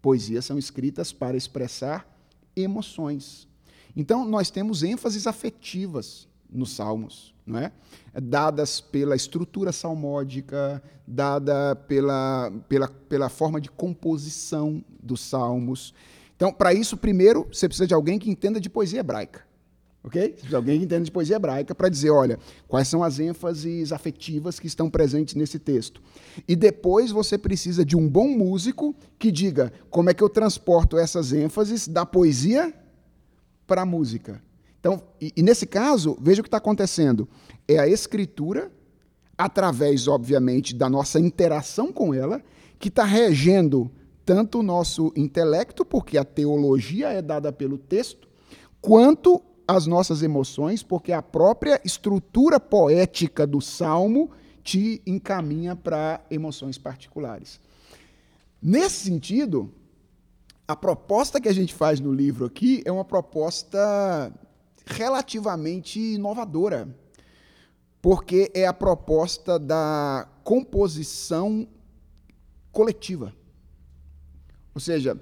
Poesias são escritas para expressar emoções. Então, nós temos ênfases afetivas nos salmos, não é? dadas pela estrutura salmódica, dada pela, pela, pela forma de composição dos salmos. Então, para isso, primeiro, você precisa de alguém que entenda de poesia hebraica ok? Se alguém que entende de poesia hebraica para dizer, olha, quais são as ênfases afetivas que estão presentes nesse texto. E depois você precisa de um bom músico que diga como é que eu transporto essas ênfases da poesia para a música. Então, e, e nesse caso, veja o que está acontecendo. É a escritura através, obviamente, da nossa interação com ela, que está regendo tanto o nosso intelecto, porque a teologia é dada pelo texto, quanto as nossas emoções, porque a própria estrutura poética do salmo te encaminha para emoções particulares. Nesse sentido, a proposta que a gente faz no livro aqui é uma proposta relativamente inovadora, porque é a proposta da composição coletiva. Ou seja,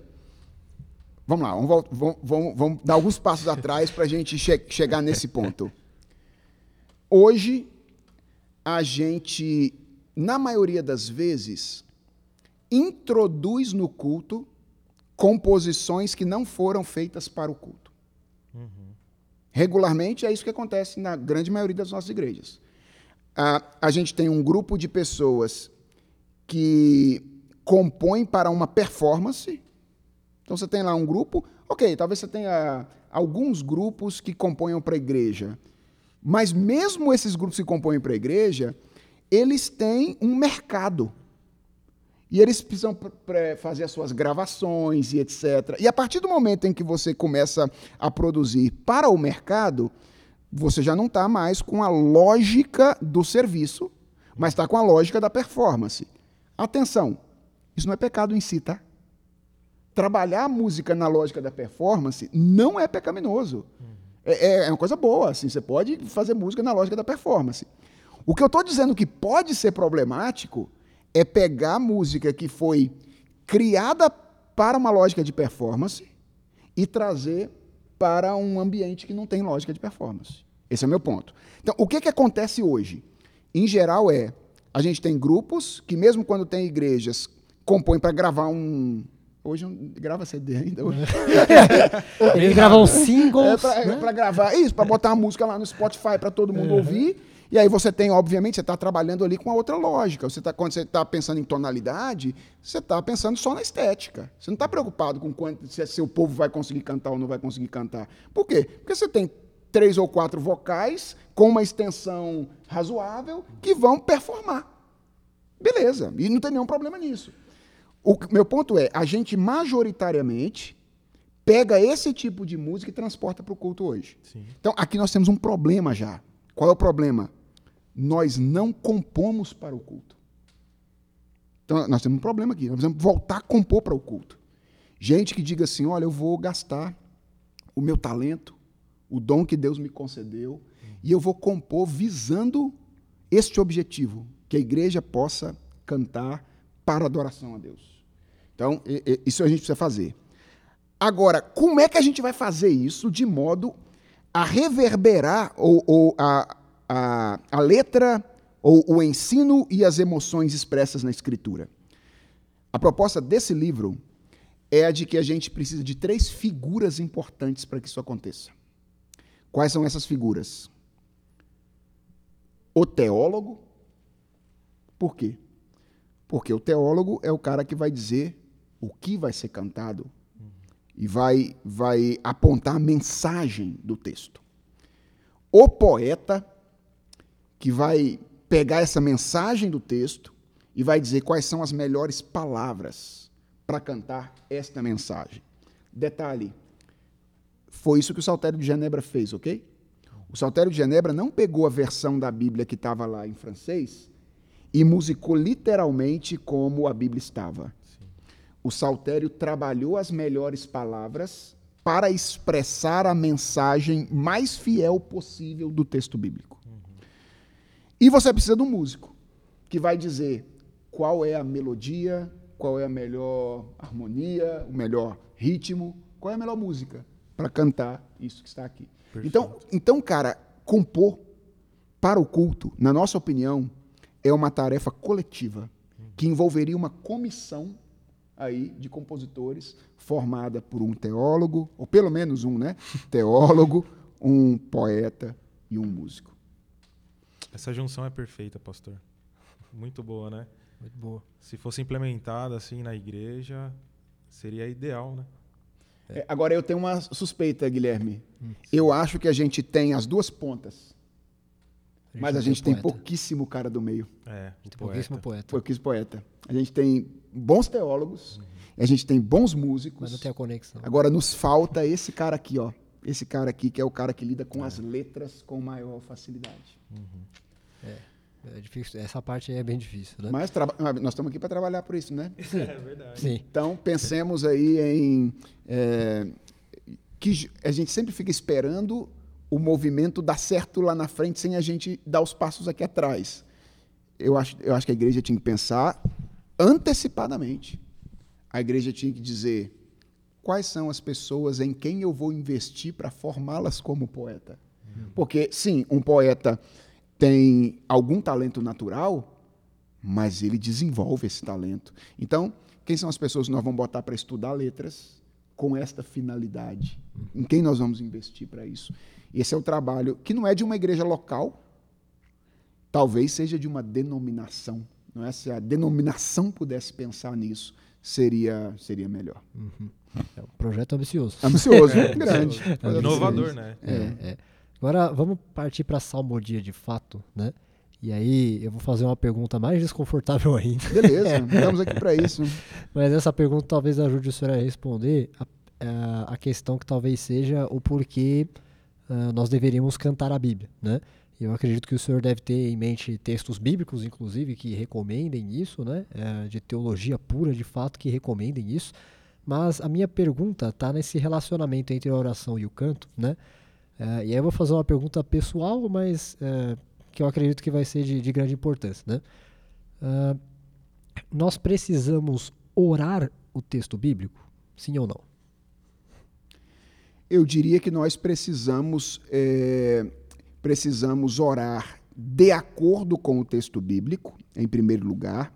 vamos lá, vamos, vamos, vamos, dar alguns passos atrás para a gente che chegar nesse ponto. Hoje, a gente, na maioria das vezes, introduz no culto composições que não foram feitas para o culto. Regularmente é isso que acontece na grande maioria das nossas igrejas. A, a gente tem um grupo de pessoas que compõem para uma performance. Então você tem lá um grupo, ok, talvez você tenha alguns grupos que compõem para a igreja. Mas mesmo esses grupos que compõem para a igreja, eles têm um mercado. E eles precisam fazer as suas gravações e etc. E a partir do momento em que você começa a produzir para o mercado, você já não está mais com a lógica do serviço, mas está com a lógica da performance. Atenção, isso não é pecado em si, tá? Trabalhar a música na lógica da performance não é pecaminoso. É, é, é uma coisa boa, assim, você pode fazer música na lógica da performance. O que eu estou dizendo que pode ser problemático é pegar a música que foi criada para uma lógica de performance e trazer para um ambiente que não tem lógica de performance. Esse é o meu ponto. Então, o que, que acontece hoje? Em geral, é a gente tem grupos que, mesmo quando tem igrejas compõe para gravar um. Hoje não grava CD ainda. Hoje. Eles gravam singles. É para né? gravar isso, para botar uma música lá no Spotify para todo mundo uhum. ouvir. E aí você tem, obviamente, você está trabalhando ali com a outra lógica. Você tá, quando você está pensando em tonalidade, você está pensando só na estética. Você não está preocupado com quanto, se, o povo vai conseguir cantar ou não vai conseguir cantar. Por quê? Porque você tem três ou quatro vocais com uma extensão razoável que vão performar. Beleza, e não tem nenhum problema nisso. O meu ponto é, a gente majoritariamente pega esse tipo de música e transporta para o culto hoje. Sim. Então, aqui nós temos um problema já. Qual é o problema? Nós não compomos para o culto. Então, nós temos um problema aqui. Nós precisamos voltar a compor para o culto. Gente que diga assim: olha, eu vou gastar o meu talento, o dom que Deus me concedeu, e eu vou compor visando este objetivo: que a igreja possa cantar para adoração a Deus. Então, isso a gente precisa fazer. Agora, como é que a gente vai fazer isso de modo a reverberar ou, ou a, a, a letra ou o ensino e as emoções expressas na escritura? A proposta desse livro é a de que a gente precisa de três figuras importantes para que isso aconteça. Quais são essas figuras? O teólogo. Por quê? Porque o teólogo é o cara que vai dizer o que vai ser cantado e vai, vai apontar a mensagem do texto. O poeta, que vai pegar essa mensagem do texto e vai dizer quais são as melhores palavras para cantar esta mensagem. Detalhe: foi isso que o Saltério de Genebra fez, ok? O Saltério de Genebra não pegou a versão da Bíblia que estava lá em francês e musicou literalmente como a Bíblia estava o Saltério trabalhou as melhores palavras para expressar a mensagem mais fiel possível do texto bíblico. Uhum. E você precisa de um músico que vai dizer qual é a melodia, qual é a melhor harmonia, o melhor ritmo, qual é a melhor música para cantar isso que está aqui. Então, então, cara, compor para o culto, na nossa opinião, é uma tarefa coletiva que envolveria uma comissão aí de compositores formada por um teólogo, ou pelo menos um, né? Teólogo, um poeta e um músico. Essa junção é perfeita, pastor. Muito boa, né? Muito boa. Se fosse implementada assim na igreja, seria ideal, né? É, agora eu tenho uma suspeita, Guilherme. Hum, eu acho que a gente tem as duas pontas. Mas a gente tem poeta. pouquíssimo cara do meio. É, A gente tem poeta. pouquíssimo poeta. Pouquíssimo poeta. A gente tem bons teólogos, a gente tem bons músicos. Mas não tem a conexão. Agora nos falta esse cara aqui, ó. Esse cara aqui que é o cara que lida com as letras com maior facilidade. É difícil. Essa parte aí é bem difícil, né? Mas ah, nós estamos aqui para trabalhar por isso, né? É verdade. Sim. Então pensemos aí em é, que a gente sempre fica esperando o movimento dar certo lá na frente sem a gente dar os passos aqui atrás. Eu acho, eu acho que a igreja tinha que pensar antecipadamente. A igreja tinha que dizer quais são as pessoas em quem eu vou investir para formá-las como poeta. Porque, sim, um poeta tem algum talento natural, mas ele desenvolve esse talento. Então, quem são as pessoas que nós vamos botar para estudar letras com esta finalidade? Em quem nós vamos investir para isso? Esse é o trabalho que não é de uma igreja local, talvez seja de uma denominação. Não é? Se a denominação pudesse pensar nisso, seria, seria melhor. É um projeto ambicioso. Ambicioso, grande. Inovador, né? É, é. Agora vamos partir para a salmodia de fato, né? E aí eu vou fazer uma pergunta mais desconfortável ainda. Beleza, estamos aqui para isso. Mas essa pergunta talvez ajude o senhor a responder a, a- a questão que talvez seja o porquê ah, nós deveríamos cantar a Bíblia, né? Eu acredito que o senhor deve ter em mente textos bíblicos, inclusive, que recomendem isso, né? Eh, de teologia pura, de fato, que recomendem isso. Mas a minha pergunta está nesse relacionamento entre a oração e o canto, né? Eh, e aí eu vou fazer uma pergunta pessoal, mas eh, que eu acredito que vai ser de, de grande importância, né? Ah, nós precisamos orar o texto bíblico? Sim ou não? Eu diria que nós precisamos, é, precisamos orar de acordo com o texto bíblico, em primeiro lugar,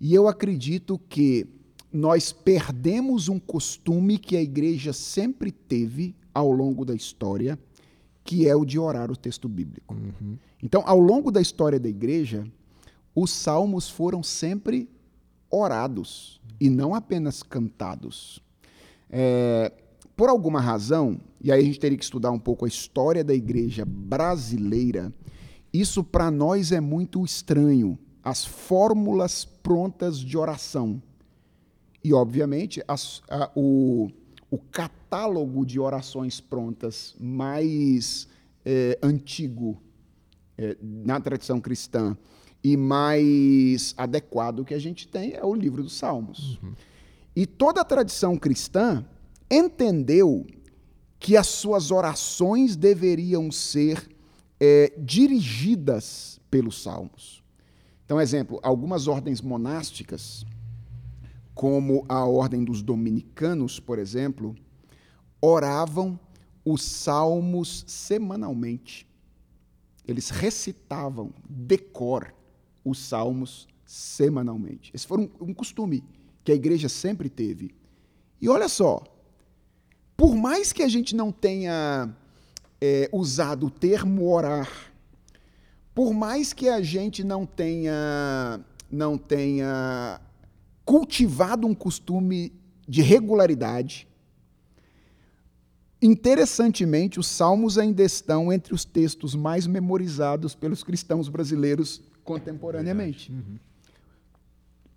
e eu acredito que nós perdemos um costume que a igreja sempre teve ao longo da história, que é o de orar o texto bíblico. Então, ao longo da história da igreja, os salmos foram sempre orados e não apenas cantados. É, por alguma razão, e aí a gente teria que estudar um pouco a história da igreja brasileira, isso para nós é muito estranho. As fórmulas prontas de oração. E, obviamente, as- a- o, o catálogo de orações prontas mais eh, antigo eh, na tradição cristã e mais adequado que a gente tem é o livro dos Salmos. E toda a tradição cristã entendeu que as suas orações deveriam ser eh, dirigidas pelos Salmos. Então, exemplo, algumas ordens monásticas, como a ordem dos dominicanos, por exemplo, oravam os salmos semanalmente. Eles recitavam decor os salmos semanalmente. Esse foi um, um costume que a igreja sempre teve. E olha só, por mais que a gente não tenha é, usado o termo orar, por mais que a gente não tenha, não tenha cultivado um costume de regularidade, interessantemente, os salmos ainda estão entre os textos mais memorizados pelos cristãos brasileiros contemporaneamente.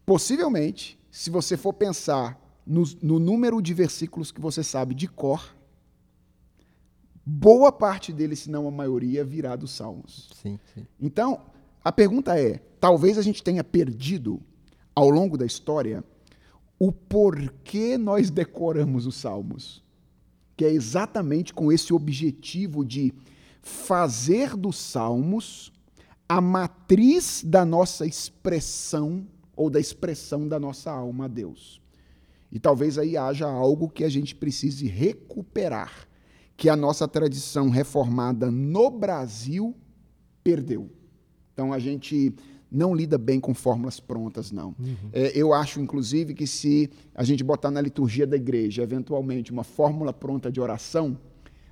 Possivelmente, se você for pensar no, no número de versículos que você sabe de cor, boa parte deles, se não a maioria, virá dos salmos. Sim, sim. Então, a pergunta é: talvez a gente tenha perdido ao longo da história o porquê nós decoramos os salmos, que é exatamente com esse objetivo de fazer dos salmos a matriz da nossa expressão ou da expressão da nossa alma a Deus. E talvez aí haja algo que a gente precise recuperar, que a nossa tradição reformada no Brasil perdeu. Então a gente não lida bem com fórmulas prontas, não. É, eu acho, inclusive, que se a gente botar na liturgia da igreja, eventualmente, uma fórmula pronta de oração,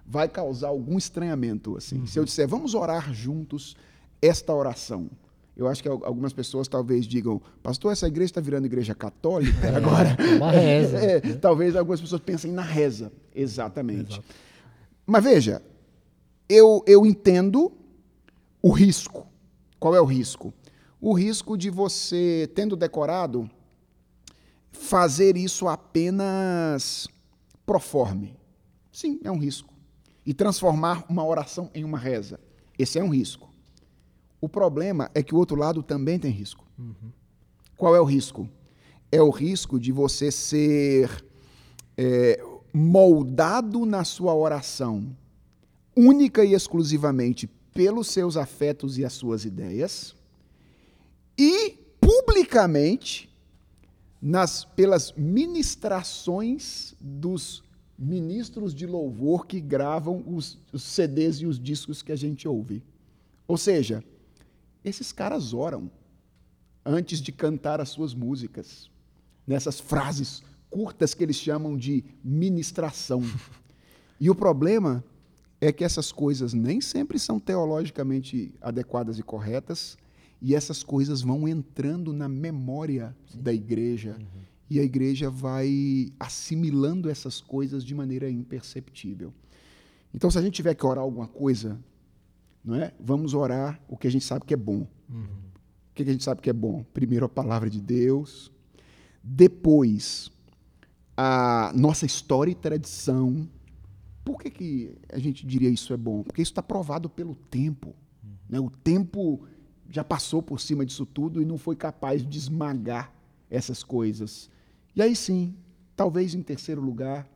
vai causar algum estranhamento. Assim. Se eu disser, vamos orar juntos esta oração. Eu acho que al- algumas pessoas talvez digam, pastor, essa igreja está virando igreja católica agora. É uma reza. É, né? Talvez algumas pessoas pensem na reza. Exatamente. Mas veja, eu, eu entendo o risco. Qual é o risco? O risco de você, tendo decorado, fazer isso apenas proforme. Sim, é um risco. E transformar uma oração em uma reza. Esse é um risco. O problema é que o outro lado também tem risco. Uhum. Qual é o risco? É o risco de você ser é, moldado na sua oração única e exclusivamente pelos seus afetos e as suas ideias e publicamente nas pelas ministrações dos ministros de louvor que gravam os, os CDs e os discos que a gente ouve. Ou seja, esses caras oram antes de cantar as suas músicas, nessas frases curtas que eles chamam de ministração. E o problema é que essas coisas nem sempre são teologicamente adequadas e corretas, e essas coisas vão entrando na memória Sim. da igreja, uhum. e a igreja vai assimilando essas coisas de maneira imperceptível. Então, se a gente tiver que orar alguma coisa, não é? Vamos orar o que a gente sabe que é bom. Uhum. O que a gente sabe que é bom? Primeiro a palavra de Deus, depois a nossa história e tradição, por que, que a gente diria isso é bom? Porque isso está provado pelo tempo. Uhum. Né? O tempo já passou por cima disso tudo e não foi capaz de esmagar essas coisas. E aí sim, talvez em terceiro lugar,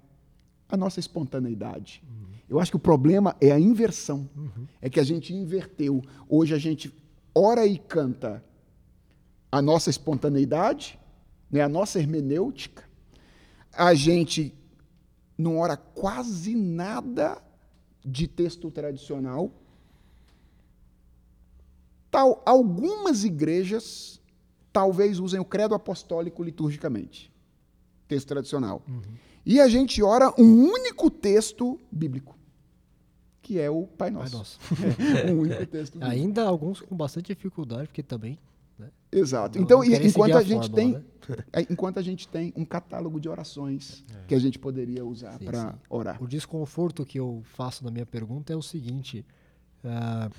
a nossa espontaneidade. Uhum. Eu acho que o problema é a inversão. Uhum. É que a gente inverteu. Hoje a gente ora e canta a nossa espontaneidade, né, a nossa hermenêutica. A gente não ora quase nada de texto tradicional. Tal, algumas igrejas talvez usem o credo apostólico liturgicamente, texto tradicional. Uhum. E a gente ora um único texto bíblico, que é o Pai Nosso. Pai Nosso. É, um único texto bíblico. Ainda alguns com bastante dificuldade, porque também né? Exato. Então, enquanto a, gente tem, né? É, enquanto a gente tem um catálogo de orações é. que a gente poderia usar para orar. O desconforto que eu faço na minha pergunta é o seguinte: uh,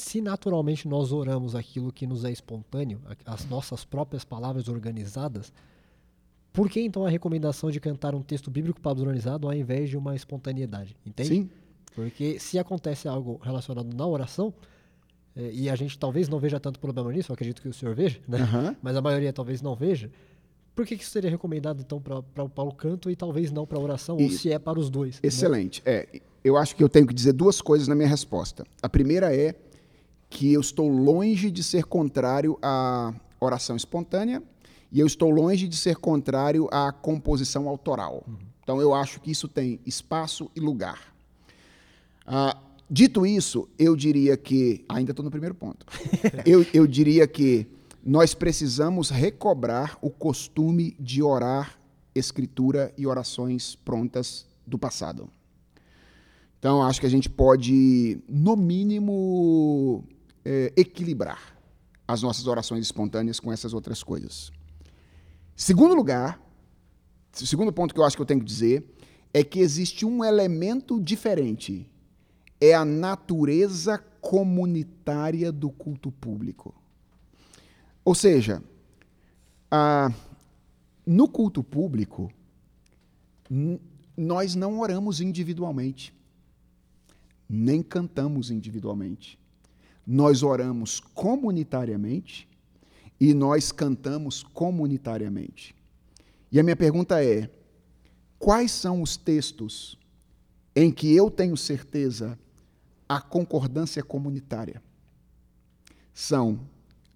se naturalmente nós oramos aquilo que nos é espontâneo, as nossas próprias palavras organizadas, por que então a recomendação de cantar um texto bíblico padronizado ao invés de uma espontaneidade? Entende? Sim. Porque se acontece algo relacionado na oração, é, e a gente talvez não veja tanto problema nisso, eu acredito que o senhor veja, né? Uhum. mas a maioria talvez não veja. Por que, que isso seria recomendado, então, para o canto e talvez não para a oração, e, ou se é para os dois? Né? Excelente. Né? É, eu acho que eu tenho que dizer duas coisas na minha resposta. A primeira é que eu estou longe de ser contrário à oração espontânea e eu estou longe de ser contrário à composição autoral. Uhum. Então, eu acho que isso tem espaço e lugar. Ah, Dito isso, eu diria que. Ainda estou no primeiro ponto. eu, eu diria que nós precisamos recobrar o costume de orar escritura e orações prontas do passado. Então, acho que a gente pode, no mínimo, é, equilibrar as nossas orações espontâneas com essas outras coisas. Segundo lugar, o segundo ponto que eu acho que eu tenho que dizer é que existe um elemento diferente é a natureza comunitária do culto público. Ou seja, no culto público, nós não oramos individualmente, nem cantamos individualmente. Nós oramos comunitariamente e nós cantamos comunitariamente. E a minha pergunta é: quais são os textos em que eu tenho certeza a concordância comunitária. São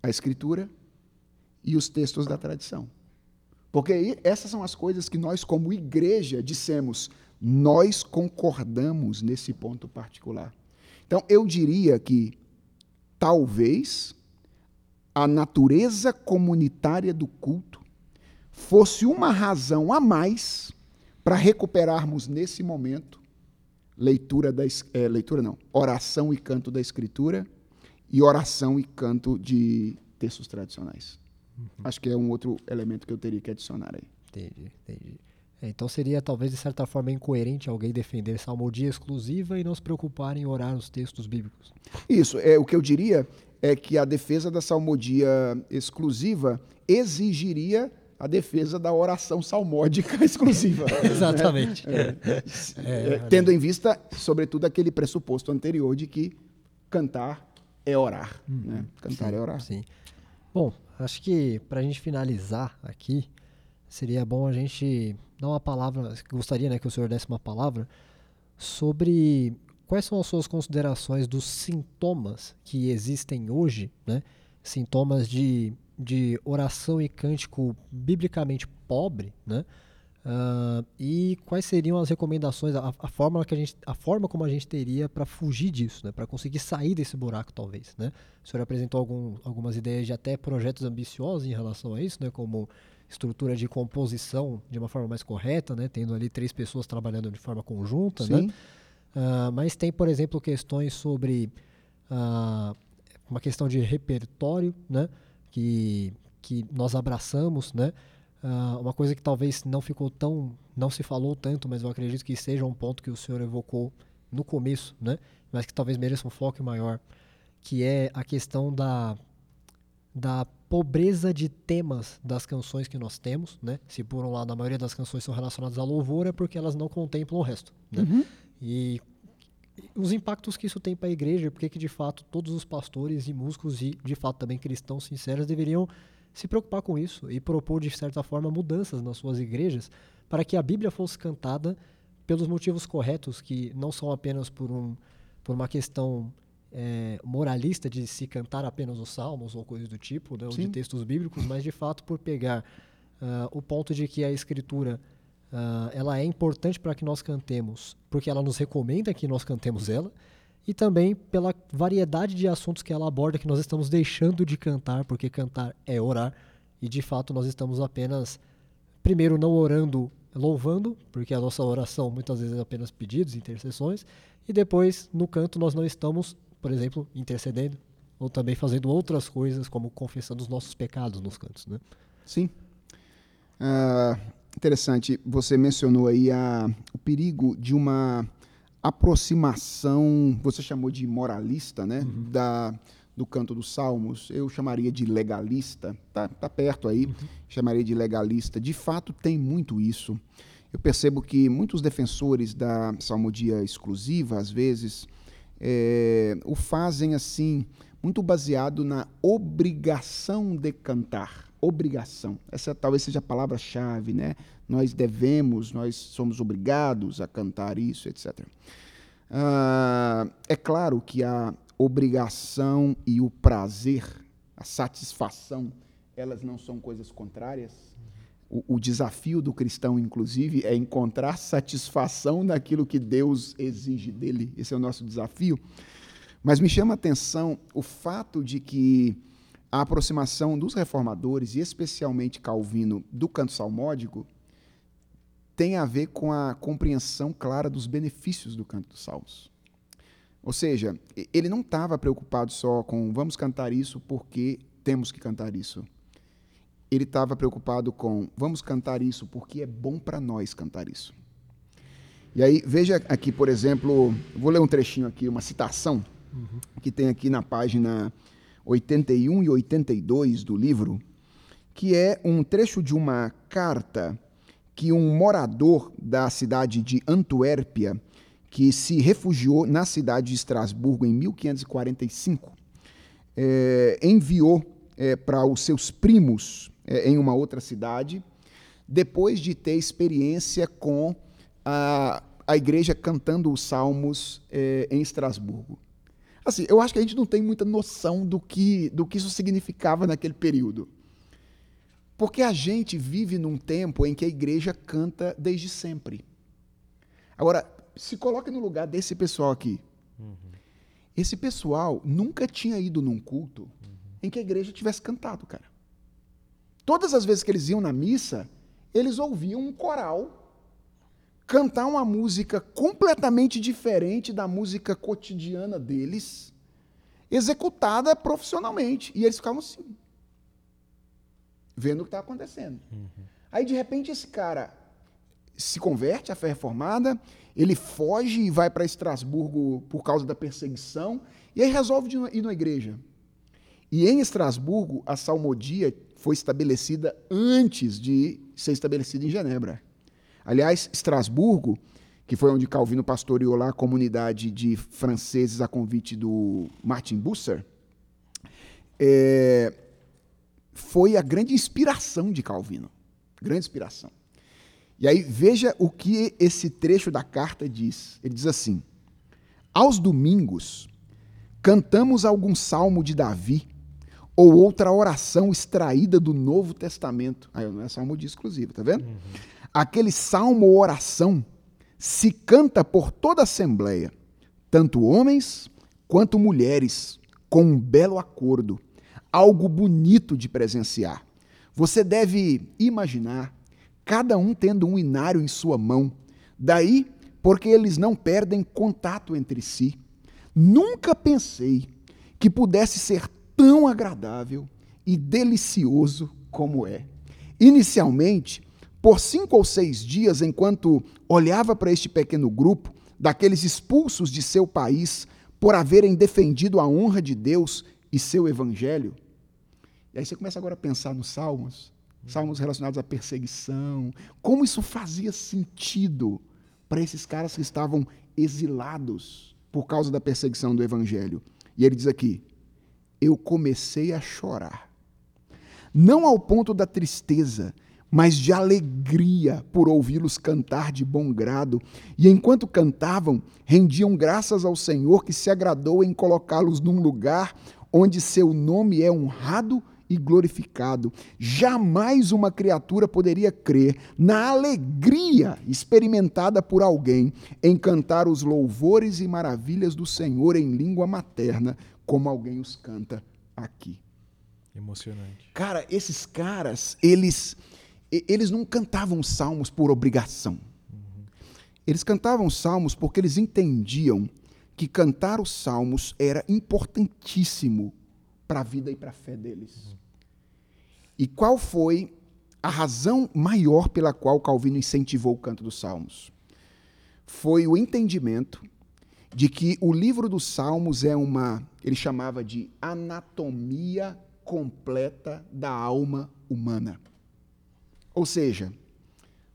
a escritura e os textos da tradição. Porque essas são as coisas que nós, como igreja, dissemos, nós concordamos nesse ponto particular. Então, eu diria que talvez a natureza comunitária do culto fosse uma razão a mais para recuperarmos nesse momento leitura da é, leitura não, oração e canto da escritura e oração e canto de textos tradicionais. Uhum. Acho que é um outro elemento que eu teria que adicionar aí. Entendi, entendi. É, então seria talvez de certa forma incoerente alguém defender salmodia exclusiva e não se preocupar em orar os textos bíblicos. Isso, é o que eu diria é que a defesa da salmodia exclusiva exigiria a defesa da oração salmódica exclusiva. Exatamente. É, é, tendo em vista, sobretudo, aquele pressuposto anterior de que cantar é orar. Hum, né? Cantar sim, é orar. Sim. Bom, acho que para a gente finalizar aqui, seria bom a gente dar uma palavra, gostaria né, que o senhor desse uma palavra sobre quais são as suas considerações dos sintomas que existem hoje, né? sintomas de, de oração e cântico biblicamente pobre, né? Uh, e quais seriam as recomendações, a, a, forma que a gente, a forma como a gente teria para fugir disso, né? para conseguir sair desse buraco, talvez. Né? O senhor apresentou algum, algumas ideias de até projetos ambiciosos em relação a isso, né? como estrutura de composição de uma forma mais correta, né? tendo ali três pessoas trabalhando de forma conjunta. Né? Uh, mas tem, por exemplo, questões sobre uh, uma questão de repertório, né? que, que nós abraçamos, né? Uh, uma coisa que talvez não ficou tão, não se falou tanto, mas eu acredito que seja um ponto que o senhor evocou no começo, né? Mas que talvez mereça um foco maior, que é a questão da da pobreza de temas das canções que nós temos, né? Se por um lado a maioria das canções são relacionadas a louvor, é porque elas não contemplam o resto, né? Uhum. E os impactos que isso tem para a igreja, porque que de fato todos os pastores e músicos e de fato também cristãos sinceros deveriam se preocupar com isso e propor, de certa forma, mudanças nas suas igrejas para que a Bíblia fosse cantada pelos motivos corretos, que não são apenas por, um, por uma questão é, moralista de se cantar apenas os salmos ou coisas do tipo, né, ou de textos bíblicos, mas de fato por pegar uh, o ponto de que a Escritura uh, ela é importante para que nós cantemos, porque ela nos recomenda que nós cantemos ela, e também pela variedade de assuntos que ela aborda que nós estamos deixando de cantar, porque cantar é orar, e de fato nós estamos apenas, primeiro, não orando, louvando, porque a nossa oração muitas vezes é apenas pedidos, intercessões, e depois no canto nós não estamos, por exemplo, intercedendo, ou também fazendo outras coisas, como confessando os nossos pecados nos cantos. Né? Sim. Uh, interessante, você mencionou aí a, o perigo de uma aproximação, você chamou de moralista, né? Uhum. Da, do canto dos salmos, eu chamaria de legalista, tá, tá perto aí, uhum. chamaria de legalista. De fato, tem muito isso. Eu percebo que muitos defensores da salmodia exclusiva, às vezes, é, o fazem assim, muito baseado na obrigação de cantar. Obrigação. Essa talvez seja a palavra-chave, né? Nós devemos, nós somos obrigados a cantar isso, etc. Ah, é claro que a obrigação e o prazer, a satisfação, elas não são coisas contrárias. O, o, desafio do cristão, inclusive, é encontrar satisfação naquilo que Deus exige dele. Esse é o nosso desafio. Mas me chama a atenção o fato de que a aproximação dos reformadores, e especialmente Calvino, do canto salmódico, tem a ver com a compreensão clara dos benefícios do canto dos salmos. Ou seja, ele não estava preocupado só com vamos cantar isso porque temos que cantar isso. Ele estava preocupado com vamos cantar isso porque é bom para nós cantar isso. E aí, veja aqui, por exemplo, vou ler um trechinho aqui, uma citação uhum. que tem aqui na página 81 e 82 do livro, que é um trecho de uma carta que um morador da cidade de Antuérpia, que se refugiou na cidade de Estrasburgo em 1545, é, enviou é, para os seus primos em uma outra cidade, depois de ter experiência com a, a igreja cantando os salmos é, em Estrasburgo. Assim, eu acho que a gente não tem muita noção do que, do que isso significava naquele período. Porque a gente vive num tempo em que a igreja canta desde sempre. Agora, se coloque no lugar desse pessoal aqui. Uhum. Esse pessoal nunca tinha ido num culto uhum. em que a igreja tivesse cantado, cara. Todas as vezes que eles iam na missa, eles ouviam um coral cantar uma música completamente diferente da música cotidiana deles, executada profissionalmente. E eles ficavam assim, vendo o que está acontecendo. Uhum. Aí, de repente, esse cara se converte à fé reformada, ele foge e vai para Estrasburgo por causa da perseguição, e aí resolve ir na igreja. E em Estrasburgo, a salmodia foi estabelecida antes de ser estabelecida em Genebra. Aliás, Estrasburgo, que foi onde Calvino pastoreou lá a comunidade de franceses a convite do Martin Bucer, é, foi a grande inspiração de Calvino. Grande inspiração. E aí veja o que esse trecho da carta diz. Ele diz assim: Aos domingos cantamos algum salmo de Davi ou outra oração extraída do Novo Testamento. Aí não é salmo de exclusivo, tá vendo? Uhum. Aquele salmo ou oração se canta por toda a assembleia, tanto homens quanto mulheres, com um belo acordo, algo bonito de presenciar. Você deve imaginar cada um tendo um inário em sua mão. Daí, porque eles não perdem contato entre si. Nunca pensei que pudesse ser tão agradável e delicioso como é. Inicialmente, por cinco ou seis dias, enquanto olhava para este pequeno grupo, daqueles expulsos de seu país por haverem defendido a honra de Deus e seu evangelho. E aí você começa agora a pensar nos salmos salmos relacionados à perseguição, como isso fazia sentido para esses caras que estavam exilados por causa da perseguição do evangelho. E ele diz aqui: Eu comecei a chorar. Não ao ponto da tristeza, mas de alegria por ouvi-los cantar de bom grado. E enquanto cantavam, rendiam graças ao Senhor que se agradou em colocá-los num lugar onde seu nome é honrado e glorificado. Jamais uma criatura poderia crer na alegria experimentada por alguém em cantar os louvores e maravilhas do Senhor em língua materna, como alguém os canta aqui. Emocionante. Cara, esses caras, eles eles não cantavam salmos por obrigação. Uhum. Eles cantavam salmos porque eles entendiam que cantar os salmos era importantíssimo para a vida e para a fé deles. E qual foi a razão maior pela qual Calvino incentivou o canto dos Salmos? Foi o entendimento de que o livro dos Salmos é uma, ele chamava de anatomia completa da alma humana. Ou seja,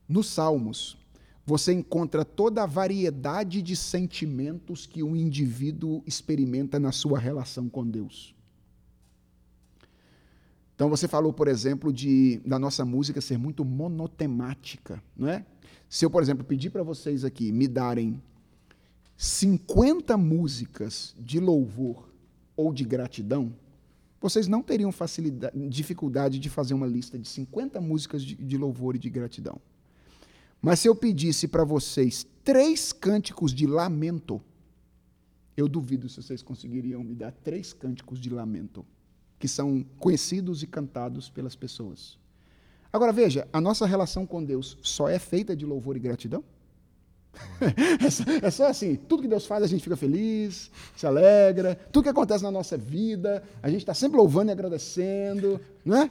nos Salmos, você encontra toda a variedade de sentimentos que um indivíduo experimenta na sua relação com Deus. Então você falou, por exemplo, de da nossa música ser muito monotemática, não é? Se eu, por exemplo, pedir para vocês aqui me darem 50 músicas de louvor ou de gratidão, vocês não teriam dificuldade de fazer uma lista de 50 músicas de, de louvor e de gratidão. Mas se eu pedisse para vocês três cânticos de lamento, eu duvido se vocês conseguiriam me dar três cânticos de lamento que são conhecidos e cantados pelas pessoas. Agora veja, a nossa relação com Deus só é feita de louvor e gratidão? é, só, é só assim, tudo que Deus faz a gente fica feliz, se alegra, tudo que acontece na nossa vida, a gente está sempre louvando e agradecendo, não é?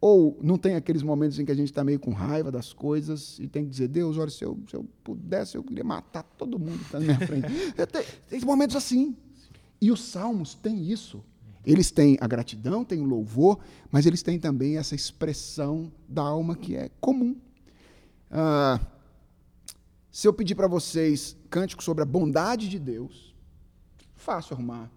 Ou não tem aqueles momentos em que a gente está meio com raiva das coisas e tem que dizer, Deus, olha, se eu, se eu pudesse, eu queria matar todo mundo que está na minha frente. tem, tem momentos assim. E os salmos têm isso. Eles têm a gratidão, têm o louvor, mas eles têm também essa expressão da alma que é comum. Ah, se eu pedir para vocês cântico sobre a bondade de Deus, fácil arrumar.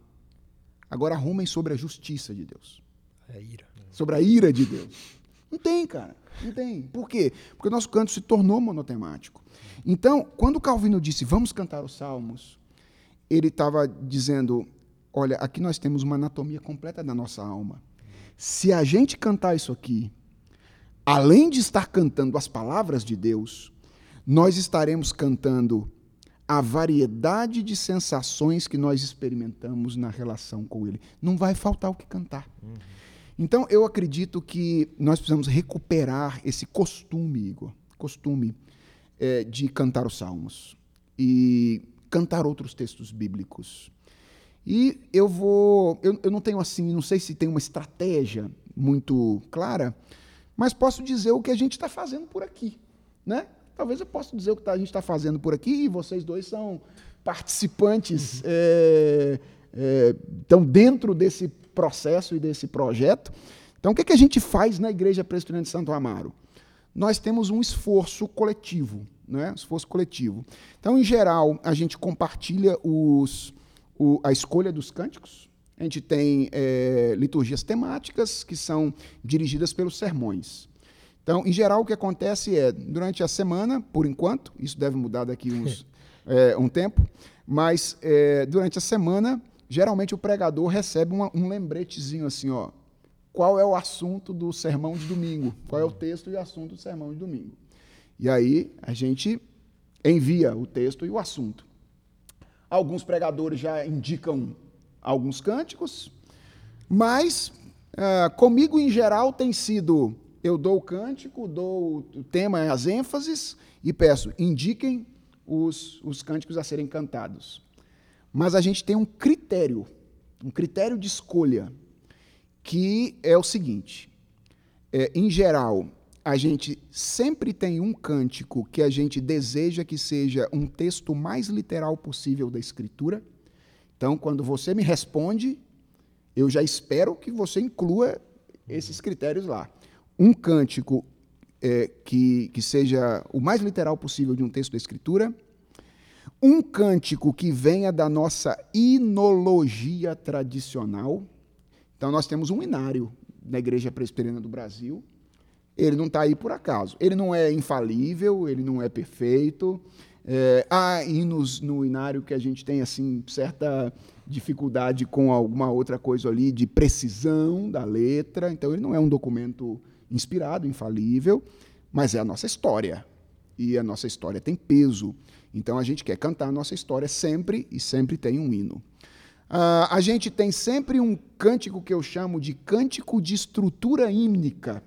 Agora arrumem sobre a justiça de Deus. A ira. Sobre a ira de Deus. Não tem, cara. Não tem. Por quê? Porque o nosso canto se tornou monotemático. Então, quando Calvino disse, vamos cantar os salmos, ele estava dizendo, Olha, aqui nós temos uma anatomia completa da nossa alma. Se a gente cantar isso aqui, além de estar cantando as palavras de Deus, nós estaremos cantando a variedade de sensações que nós experimentamos na relação com Ele. Não vai faltar o que cantar. Uhum. Então, eu acredito que nós precisamos recuperar esse costume, Igor, costume é, de cantar os salmos e cantar outros textos bíblicos. E eu vou. Eu, eu não tenho assim, não sei se tem uma estratégia muito clara, mas posso dizer o que a gente está fazendo por aqui. Né? Talvez eu possa dizer o que tá, a gente está fazendo por aqui e vocês dois são participantes, é, é, estão dentro desse processo e desse projeto. Então, o que, que a gente faz na Igreja Presbiteriana de Santo Amaro? Nós temos um esforço coletivo, né? esforço coletivo. Então, em geral, a gente compartilha os, o, a escolha dos cânticos. A gente tem é, liturgias temáticas que são dirigidas pelos sermões. Então, em geral, o que acontece é, durante a semana, por enquanto, isso deve mudar daqui uns, é, um tempo, mas é, durante a semana, geralmente o pregador recebe uma, um lembretezinho assim, ó, qual é o assunto do sermão de domingo, qual é o texto e o assunto do sermão de domingo. E aí a gente envia o texto e o assunto. Alguns pregadores já indicam alguns cânticos, mas uh, comigo em geral tem sido eu dou o cântico, dou o tema, as ênfases e peço, indiquem os, os cânticos a serem cantados. Mas a gente tem um critério, um critério de escolha, que é o seguinte: é, em geral, a gente sempre tem um cântico que a gente deseja que seja um texto mais literal possível da Escritura. Então, quando você me responde, eu já espero que você inclua esses critérios lá. Um cântico é, que, que seja o mais literal possível de um texto da Escritura, um cântico que venha da nossa inologia tradicional. Então, nós temos um inário na Igreja Presbiteriana do Brasil. Ele não está aí por acaso. Ele não é infalível, ele não é perfeito. É, há hinos no inário que a gente tem assim certa dificuldade com alguma outra coisa ali de precisão da letra. Então, ele não é um documento inspirado, infalível, mas é a nossa história. E a nossa história tem peso. Então a gente quer cantar a nossa história sempre e sempre tem um hino. Uh, a gente tem sempre um cântico que eu chamo de cântico de estrutura hímnica.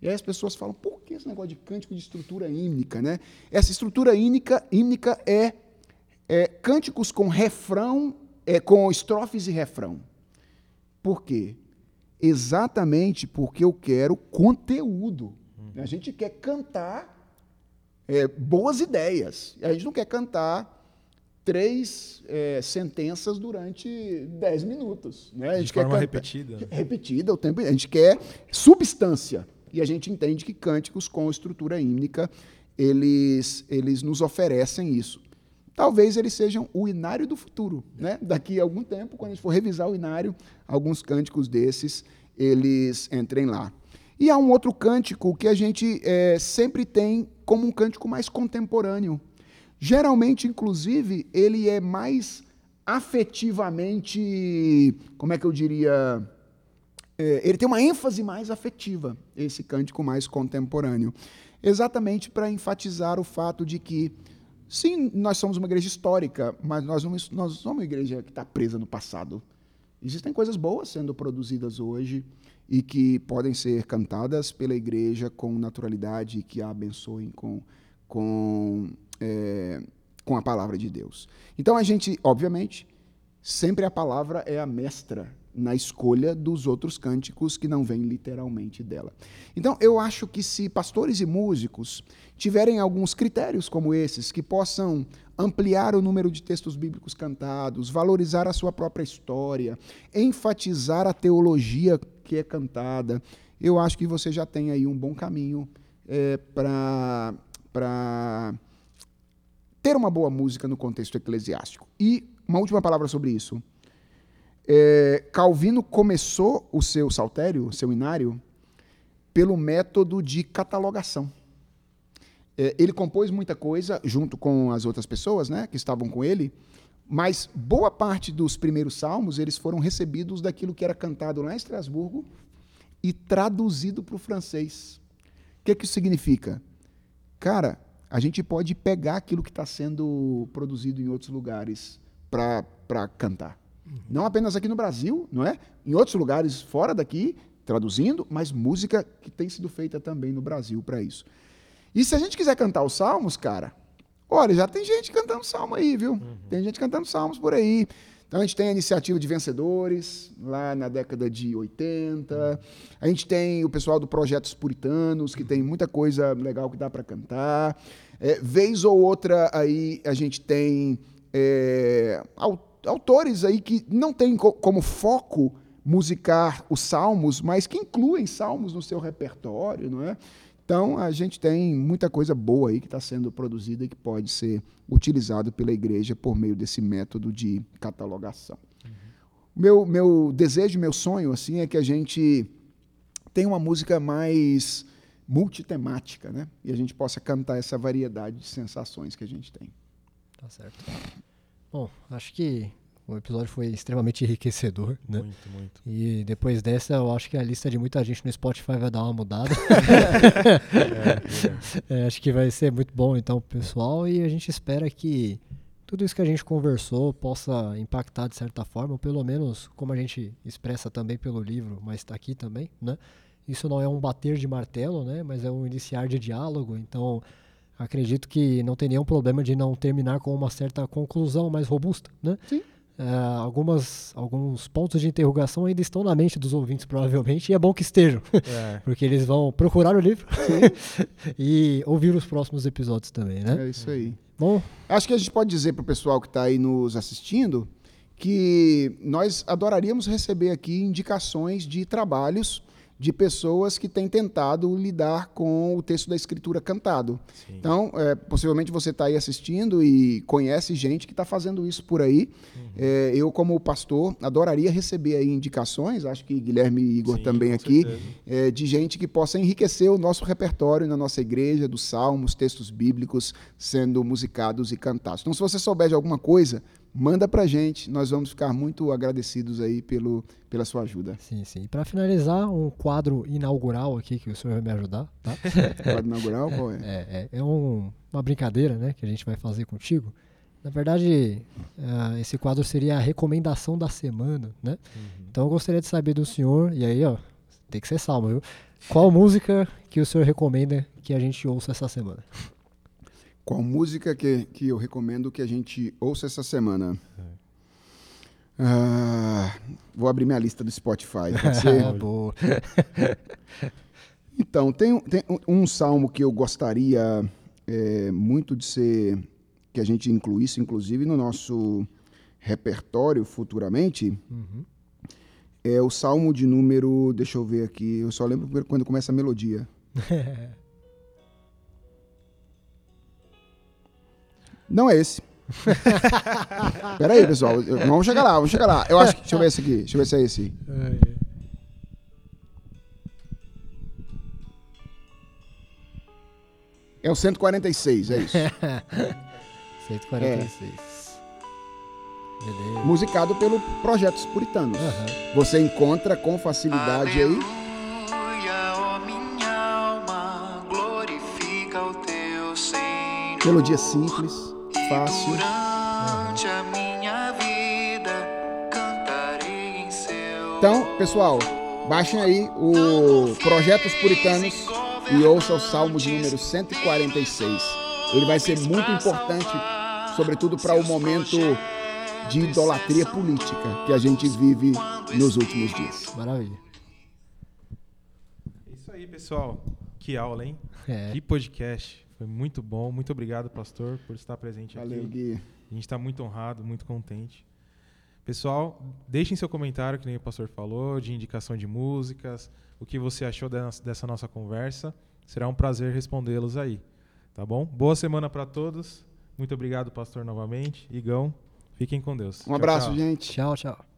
E aí as pessoas falam, por que esse negócio de cântico de estrutura hímnica? Né? Essa estrutura hímnica, hímnica é, é cânticos com refrão, é, com estrofes e refrão. Por quê? Exatamente porque eu quero conteúdo. Uhum. A gente quer cantar é, boas ideias. A gente não quer cantar três é, sentenças durante dez minutos. Né? A gente De forma quer repetida. Repetida o tempo. A gente quer substância. E a gente entende que cânticos com estrutura hímnica, eles, eles nos oferecem isso. Talvez eles sejam o inário do futuro. Né? Daqui a algum tempo, quando a gente for revisar o inário, alguns cânticos desses, eles entrem lá. E há um outro cântico que a gente é, sempre tem como um cântico mais contemporâneo. Geralmente, inclusive, ele é mais afetivamente, como é que eu diria? É, ele tem uma ênfase mais afetiva, esse cântico mais contemporâneo. Exatamente para enfatizar o fato de que, sim, nós somos uma igreja histórica, mas nós, não, nós somos uma igreja que está presa no passado. Existem coisas boas sendo produzidas hoje e que podem ser cantadas pela igreja com naturalidade e que a abençoem com, com, é, com a palavra de Deus. Então a gente, obviamente, sempre a palavra é a mestra na escolha dos outros cânticos que não vêm literalmente dela. Então, eu acho que se pastores e músicos tiverem alguns critérios como esses, que possam ampliar o número de textos bíblicos cantados, valorizar a sua própria história, enfatizar a teologia que é cantada, eu acho que você já tem aí um bom caminho é, para ter uma boa música no contexto eclesiástico. E uma última palavra sobre isso. É, Calvino começou o seu saltério, o seu inário, pelo método de catalogação. É, ele compôs muita coisa junto com as outras pessoas né, que estavam com ele, mas boa parte dos primeiros salmos eles foram recebidos daquilo que era cantado lá em Estrasburgo e traduzido para o francês. O que, que isso significa? Cara, a gente pode pegar aquilo que está sendo produzido em outros lugares para cantar. Uhum. Não apenas aqui no Brasil, não é? Em outros lugares fora daqui, traduzindo, mas música que tem sido feita também no Brasil para isso. E se a gente quiser cantar os salmos, cara, olha, já tem gente cantando salmo aí, viu? Uhum. Tem gente cantando salmos por aí. Então a gente tem a iniciativa de vencedores, lá na década de 80. A gente tem o pessoal do Projetos Puritanos, que tem muita coisa legal que dá para cantar. É, vez ou outra aí a gente tem é, autores aí que não tem co como foco musicar os salmos, mas que incluem salmos no seu repertório, não é? Então, a gente tem muita coisa boa aí que está sendo produzida e que pode ser utilizado pela igreja por meio desse método de catalogação. Uhum. Meu, meu desejo, meu sonho, assim, é que a gente tenha uma música mais multitemática, né? E a gente possa cantar essa variedade de sensações que a gente tem. Tá certo. Bom, acho que o episódio foi extremamente enriquecedor, né? Muito, muito. E depois dessa, eu acho que a lista de muita gente no Spotify vai dar uma mudada. é, é. É, acho que vai ser muito bom, então, pessoal. E a gente espera que tudo isso que a gente conversou possa impactar de certa forma, ou pelo menos como a gente expressa também pelo livro, mas está aqui também, né? Isso não é um bater de martelo, né? Mas é um iniciar de diálogo. Então, acredito que não tem nenhum problema de não terminar com uma certa conclusão mais robusta, né? Sim. Uh, algumas, alguns pontos de interrogação ainda estão na mente dos ouvintes, provavelmente, e é bom que estejam, é. porque eles vão procurar o livro e ouvir os próximos episódios também, né? É isso aí. Bom, acho que a gente pode dizer para o pessoal que está aí nos assistindo que nós adoraríamos receber aqui indicações de trabalhos de pessoas que têm tentado lidar com o texto da escritura cantado. Sim. Então, é, possivelmente você está aí assistindo e conhece gente que está fazendo isso por aí. Uhum. É, eu, como pastor, adoraria receber aí indicações, acho que Guilherme e Igor Sim, também aqui, é, de gente que possa enriquecer o nosso repertório na nossa igreja, dos salmos, textos bíblicos sendo musicados e cantados. Então, se você souber de alguma coisa, manda pra gente. Nós vamos ficar muito agradecidos aí pelo, pela sua ajuda. Sim, sim. Para finalizar, um quadro inaugural aqui que o senhor vai me ajudar, tá? quadro inaugural qual é? É, é, é um, uma brincadeira, né, que a gente vai fazer contigo. Na verdade, uh, esse quadro seria a recomendação da semana, né? Uhum. Então eu gostaria de saber do senhor, e aí, ó, tem que ser salmo, viu? Qual música que o senhor recomenda que a gente ouça essa semana? Qual música que, que eu recomendo que a gente ouça essa semana? Ah, vou abrir minha lista do Spotify. Pode ser? Então, tem, tem um salmo que eu gostaria é, muito de ser. que a gente incluísse, inclusive, no nosso repertório futuramente. Uhum. É o salmo de número. Deixa eu ver aqui. Eu só lembro quando começa a melodia. Não é esse. Pera aí, pessoal. Vamos chegar lá, vamos chegar lá. Eu acho que. Deixa eu ver esse aqui. Deixa eu ver se é esse. É o 146, é isso. 146. É. Beleza. Musicado pelo Projetos Puritanos. Uhum. Você encontra com facilidade Aleluia, aí. Minha alma, glorifica o teu Senhor. Melodia simples fácil. Então, pessoal, baixem aí o Projetos Puritanos e ouçam o Salmo de número 146. Ele vai ser muito importante, sobretudo para o momento de idolatria política que a gente vive nos últimos dias. Maravilha. É isso aí, pessoal. Que aula, hein? É. Que podcast. Foi muito bom. Muito obrigado, pastor, por estar presente Valeu, aqui. Gui. A gente está muito honrado, muito contente. Pessoal, deixem seu comentário, que nem o pastor falou, de indicação de músicas, o que você achou dessa nossa conversa. Será um prazer respondê-los aí. Tá bom? Boa semana para todos. Muito obrigado, pastor, novamente. Igão, fiquem com Deus. Um tchau, abraço, tchau. gente. Tchau, tchau.